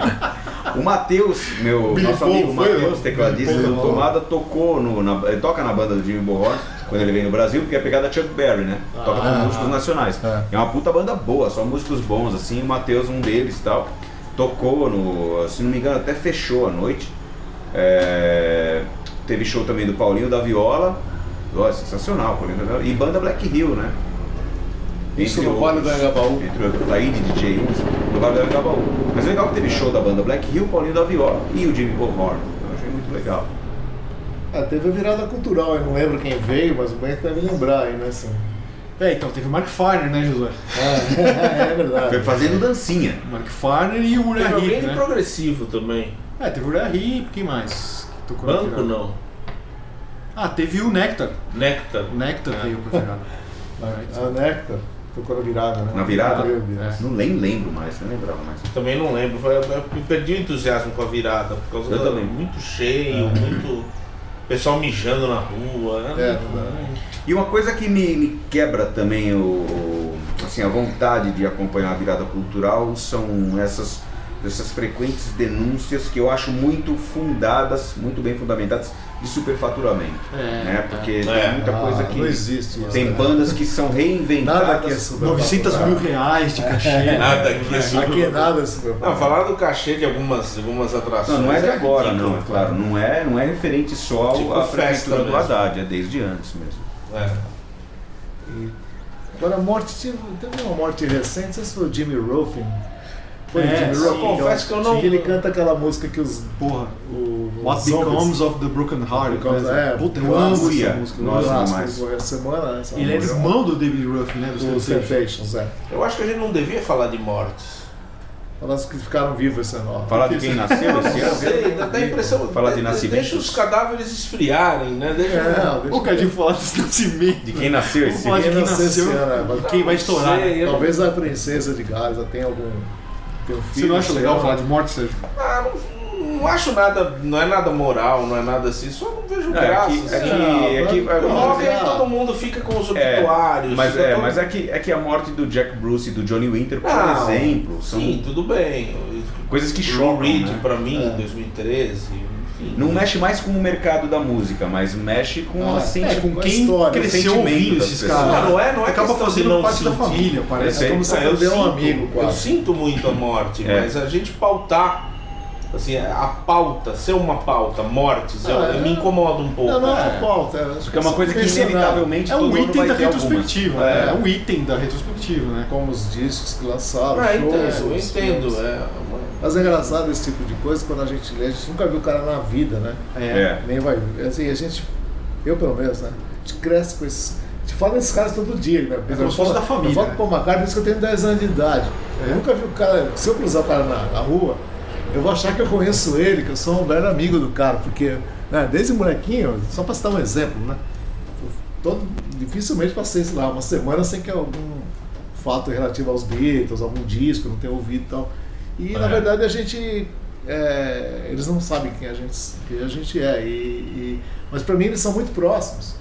o Matheus, meu Billy nosso amigo Matheus, né? tecladista do. Tomada, tocou no, na, ele toca na banda do Jimmy Bohorn quando ele vem no Brasil, porque é pegada Chuck Berry, né? Toca com Ah. músicos nacionais. É. É uma puta banda boa, só músicos bons, assim, o Matheus, um deles e tal. Tocou no. Se não me engano, até fechou a noite. É, teve show também do Paulinho da Viola. Ó, sensacional, Paulinho da Viola. E banda Black Hill, né? Isso Entre no Vale do. Anhangabaú. Entre outros, Taíde DJ no Vale do Anhangabaú. Mas legal que teve show da banda Black Hill, Paulinho da Viola e o Jimmy Bohorn. Eu achei muito legal. Ah, teve a virada cultural, eu não lembro quem veio, mas o Bento deve lembrar aí, né? Assim. É, então teve o Mark Farner, né, José? É, é verdade. Foi fazendo dancinha. O Mark Farner e o Uriah Teve alguém Heep, de né? progressivo também. É, teve o Uriah Heep, quem mais? Na Banco não. Ah, teve o Nectar. Nectar. O Nectar É. veio pra virada. A Nectar tocou na virada, né? Na virada? Na virada. Não nem lembro mais, não lembrava mais. Também não lembro, eu perdi o entusiasmo com a virada, por causa Eu do também. muito cheio, muito. Pessoal mijando na rua. né? É, dá. E uma coisa que me, me quebra também o, assim, a vontade de acompanhar a virada cultural são essas, essas frequentes denúncias que eu acho muito fundadas, muito bem fundamentadas, de superfaturamento. É, né? Porque É. tem muita coisa Ah, que. Não existe isso. Tem né? bandas que são reinventadas. Nada que é super 900 mil reais de cachê. Nada aqui é super- Aqui nada é super Não, falar do cachê de algumas, algumas atrações. Não, não é de agora, não, é claro. Não é, não é referente só Tipo à do. Haddad, é desde antes mesmo. É. Agora, a morte, teve, teve uma morte recente, não sei se foi o Jimmy Ruffin. Foi É, Jimmy sim, Ruffin. confesso que eu não- Que ele canta aquela música que os. Porra. O, What os zombies- Becomes of the Broken Heart. Becomes- né? é, Puta, eu Nossa, amo essa música. Essa semana. Essa Ele é irmão do David Ruffin, né? Dos Temptations. É. Eu acho que a gente não devia falar de mortes. Falando que ficaram vivos esse ano. Falar de quem nasceu esse Não ano? sei, dá, a impressão. Falar de de- nascimentos? Deixa os cadáveres esfriarem, né? Deixa. É, deixa O Cadinho falar desse nascimento. De quem nasceu esse falar de ano? quem nasceu nasceu, esse ano, é. quem vai estourar. sei, Talvez a princesa de Gales já tenha algum. Tem um filho, Você não acha legal falar de morte, Sérgio? Ah, não, não acho nada. Não é nada moral, não é nada assim. Só não vejo Não, é graça. que, é que, é que- não, aí não. todo mundo fica com os É, obituários. mas, fica é, todo- mas é, que, é que a morte do Jack Bruce e do Johnny Winter, por Não, exemplo, são Sim, tudo bem. coisas que chocam. Reed né? pra mim, É. em 2013. Não mexe mais com o mercado da música, mas mexe com Ah, a senti- É, com quem história, cresceu sentimento ouvindo esses caras. Não, não é- não é Acaba questão de fazendo não parte da sentir. família, parece. É É como se Ah, eu um sinto- amigo, Eu quase. sinto muito a morte, É. mas a gente pautar, assim, a pauta, ser uma pauta, mortes, eu, Ah, eu me incomoda um pouco. Não, não é É. pauta. acho Porque é uma coisa que inevitavelmente É todo um mundo item vai da retrospectiva, É. né? É um item da retrospectiva, né? Como os discos que lançaram, Ah, então, shows, eu os entendo. filmes. É, Mas é engraçado esse tipo de coisa quando a gente lê, a gente nunca viu o cara na vida, né? É. Nem vai ver. Assim, a gente, eu pelo menos, né? A gente cresce com esses. A gente fala desses caras todo dia, né? É como se fosse da família, Eu falo né? pro McCartney, por isso que eu tenho 10 anos de idade. É. Eu nunca vi o cara. Se eu cruzar o cara na, na rua, eu vou achar que eu conheço ele, que eu sou um velho amigo do cara, porque, né, desde molequinho, só pra citar um exemplo, né? Todo, dificilmente passei, sei lá, uma semana sem que algum fato relativo aos Beatles, algum disco, não tenha ouvido e tal. E na É. verdade a gente. é, eles não sabem quem a gente, quem a gente é. E, e- mas pra mim eles são muito próximos.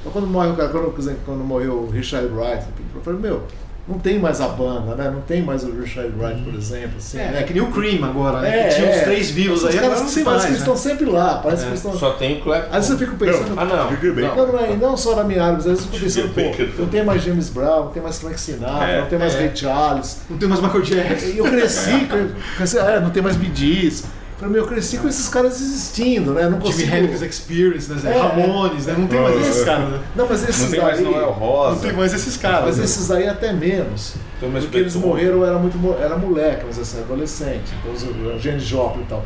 Então, quando morre o cara, quando, por exemplo, quando morreu o Richard Wright, eu falei, meu, não tem mais a banda, né? Não tem mais o Richard Wright, por exemplo. Assim, É, né? é que nem o Cream agora, né? É, que tinha os é. três vivos aí, caras agora que não parece mais, que né? eles estão sempre lá, parece É, que eles estão. Só tem o Clapton. Às vezes eu fico pensando. Ah, não. Não, não, é, não só na minha área, mas às vezes eu fico pensando, pô, não tem mais James Brown, não tem mais Frank Sinatra, É. não tem mais É. Ray Charles. Não tem mais Michael Jackson. E eu cresci, cre- cresci é, não tem mais Bee Gees. Pra mim, eu cresci com esses caras existindo, né? Não Jimi consigo... Hendrix Experience, né? É, Ramones, né? Não tem mais esses caras, né? Não, mas esses Não tem mais daí... Noel Rosa. Não tem mais esses caras. Mas né? esses aí até menos. Tem mais Porque eles morreram, era muito era moleque, mas assim, adolescente. Então, Janis Joplin e tal.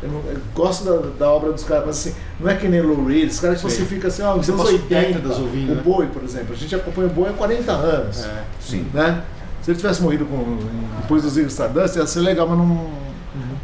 Eu, não- eu gosto da, da obra dos caras, mas assim, não é que nem Lou Reed, os caras que você Sim. fica assim, ó, nos Você anos passou 80, décadas ouvindo, o né? Boi, por exemplo, a gente acompanha o Boi há 40 anos, É. Sim. né? Se ele tivesse morrido com, depois do Ziggy Stardust, ia ser legal, mas não,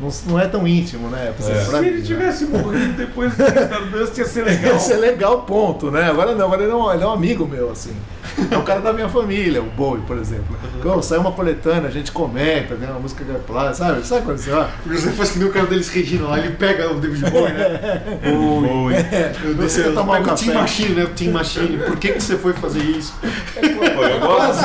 não, não é tão íntimo, né? Pra, É. pra Se mim, ele tivesse morrido depois do Stardust, ia ser legal. Ia ser legal, ponto, né? Agora não, agora ele é um, ele é um amigo meu, assim. É o cara da minha família, o Bowie, por exemplo. Então, sai uma coletânea, a gente comenta, tem uma música que é plá, sabe? Sabe quando você? Porque você faz que nem o cara deles Regina lá, ele pega o David Bowie, né? Oi. Meu Deus, Você você tomar um pega o Team café. Machine, né? O Team Machine. Por que, que você foi fazer isso? Pô, eu gosto.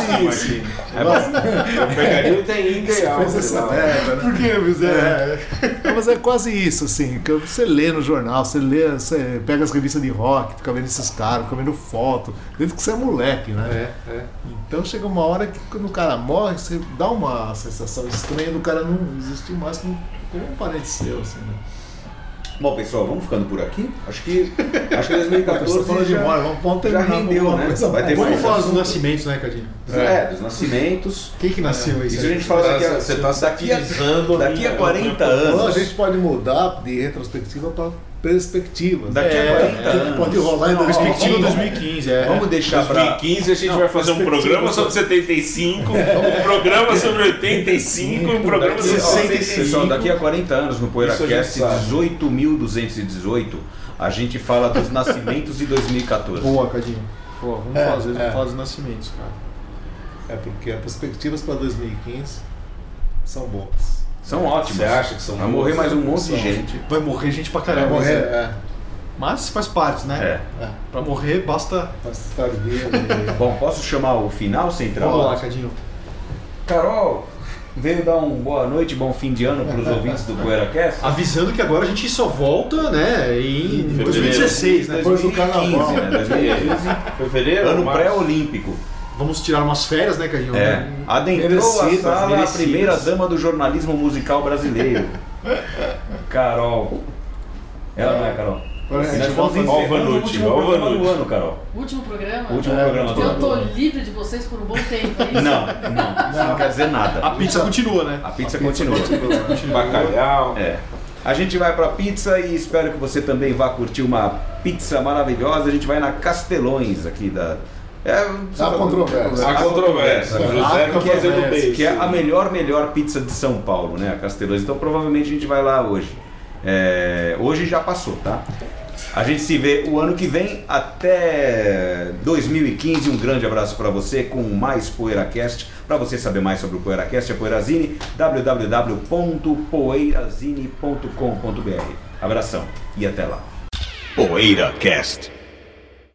É. Eu pegaria o Tem Inca fez essa merda, né? Por que, Zé? É. Não, mas é quase isso, assim, que você lê no jornal, você lê, você pega as revistas de rock, fica vendo esses caras, fica vendo foto, desde que você é moleque, né? É, é. Então chega uma hora que quando o cara morre, você dá uma sensação estranha do cara não existir mais como, como um parente seu, assim, né? Bom, pessoal, vamos ficando por aqui. Acho que, acho que Você 2014 falando de já, morte, vamos, vamos já terminar rendeu, né? coisa Vai ter. Vamos mais falar dos nascimentos, né, Cadinho? é, dos nascimentos. Quem que nasceu aí? Isso a Zé? gente fala daqui a, Você tá daqui a, satirizando a daqui a minha- 40 Ou a anos. gente pode mudar de retrospectiva para perspectiva. Daqui a É, 40 O que anos. pode rolar em Perspectiva 2015. 2015, é. Vamos deixar pra. 2015 a gente Não, vai fazer um programa sobre 75, um programa sobre 85, um programa sobre ó, 65. pessoal, daqui a 40 anos no PoeiraCast gente sabe. 18.218, a gente fala dos nascimentos de 2014. Boa, Cadinho. Pô, vamos É, fazer, é. vamos fazer os nascimentos, cara. É porque as perspectivas para 2015 são boas. São ótimos. Você acha que são Vai morrer mais um monte de gente. Vai morrer gente pra Vai caramba. morrer, mas, é. mas faz parte, né? É. é. Pra morrer basta. E- Bom, posso chamar o final central? Vamos lá, Cadinho. Carol, veio dar um boa noite, bom fim de ano para os ouvintes do PoeiraCast? Avisando que agora a gente só volta, né, em Fevereiro. 2016, né? Depois do 2015, carnaval. né? 2015, Fevereiro? ano pré-olímpico. Vamos tirar umas férias, né, Cadinho? É. Adentrou a Merecidas, sala a primeira dama do jornalismo musical brasileiro. Carol. Ela não é, Carol? A gente Nós volta- Vanucci, Vanucci. Carol. Último programa? Último É, programa eu tô livre de vocês por um bom tempo, é isso? Não, não, isso não quer dizer nada. A pizza continua, né? A pizza continua. Bacalhau. É. A gente vai pra pizza e espero que você também vá curtir uma pizza maravilhosa. A gente vai na Castelões aqui da. É, Há controvérsia. Há controvérsia. É. José Há não quer dizer do controvérsia. beijo. que é a melhor, melhor pizza de São Paulo, né? A Castelões. Então provavelmente a gente vai lá hoje. É, hoje já passou, tá? A gente se vê o ano que vem até 2015. Um grande abraço para você com mais PoeiraCast. Para você saber mais sobre o PoeiraCast, é Poeirazine, www.poeirazine.com.br. Abração e até lá. PoeiraCast.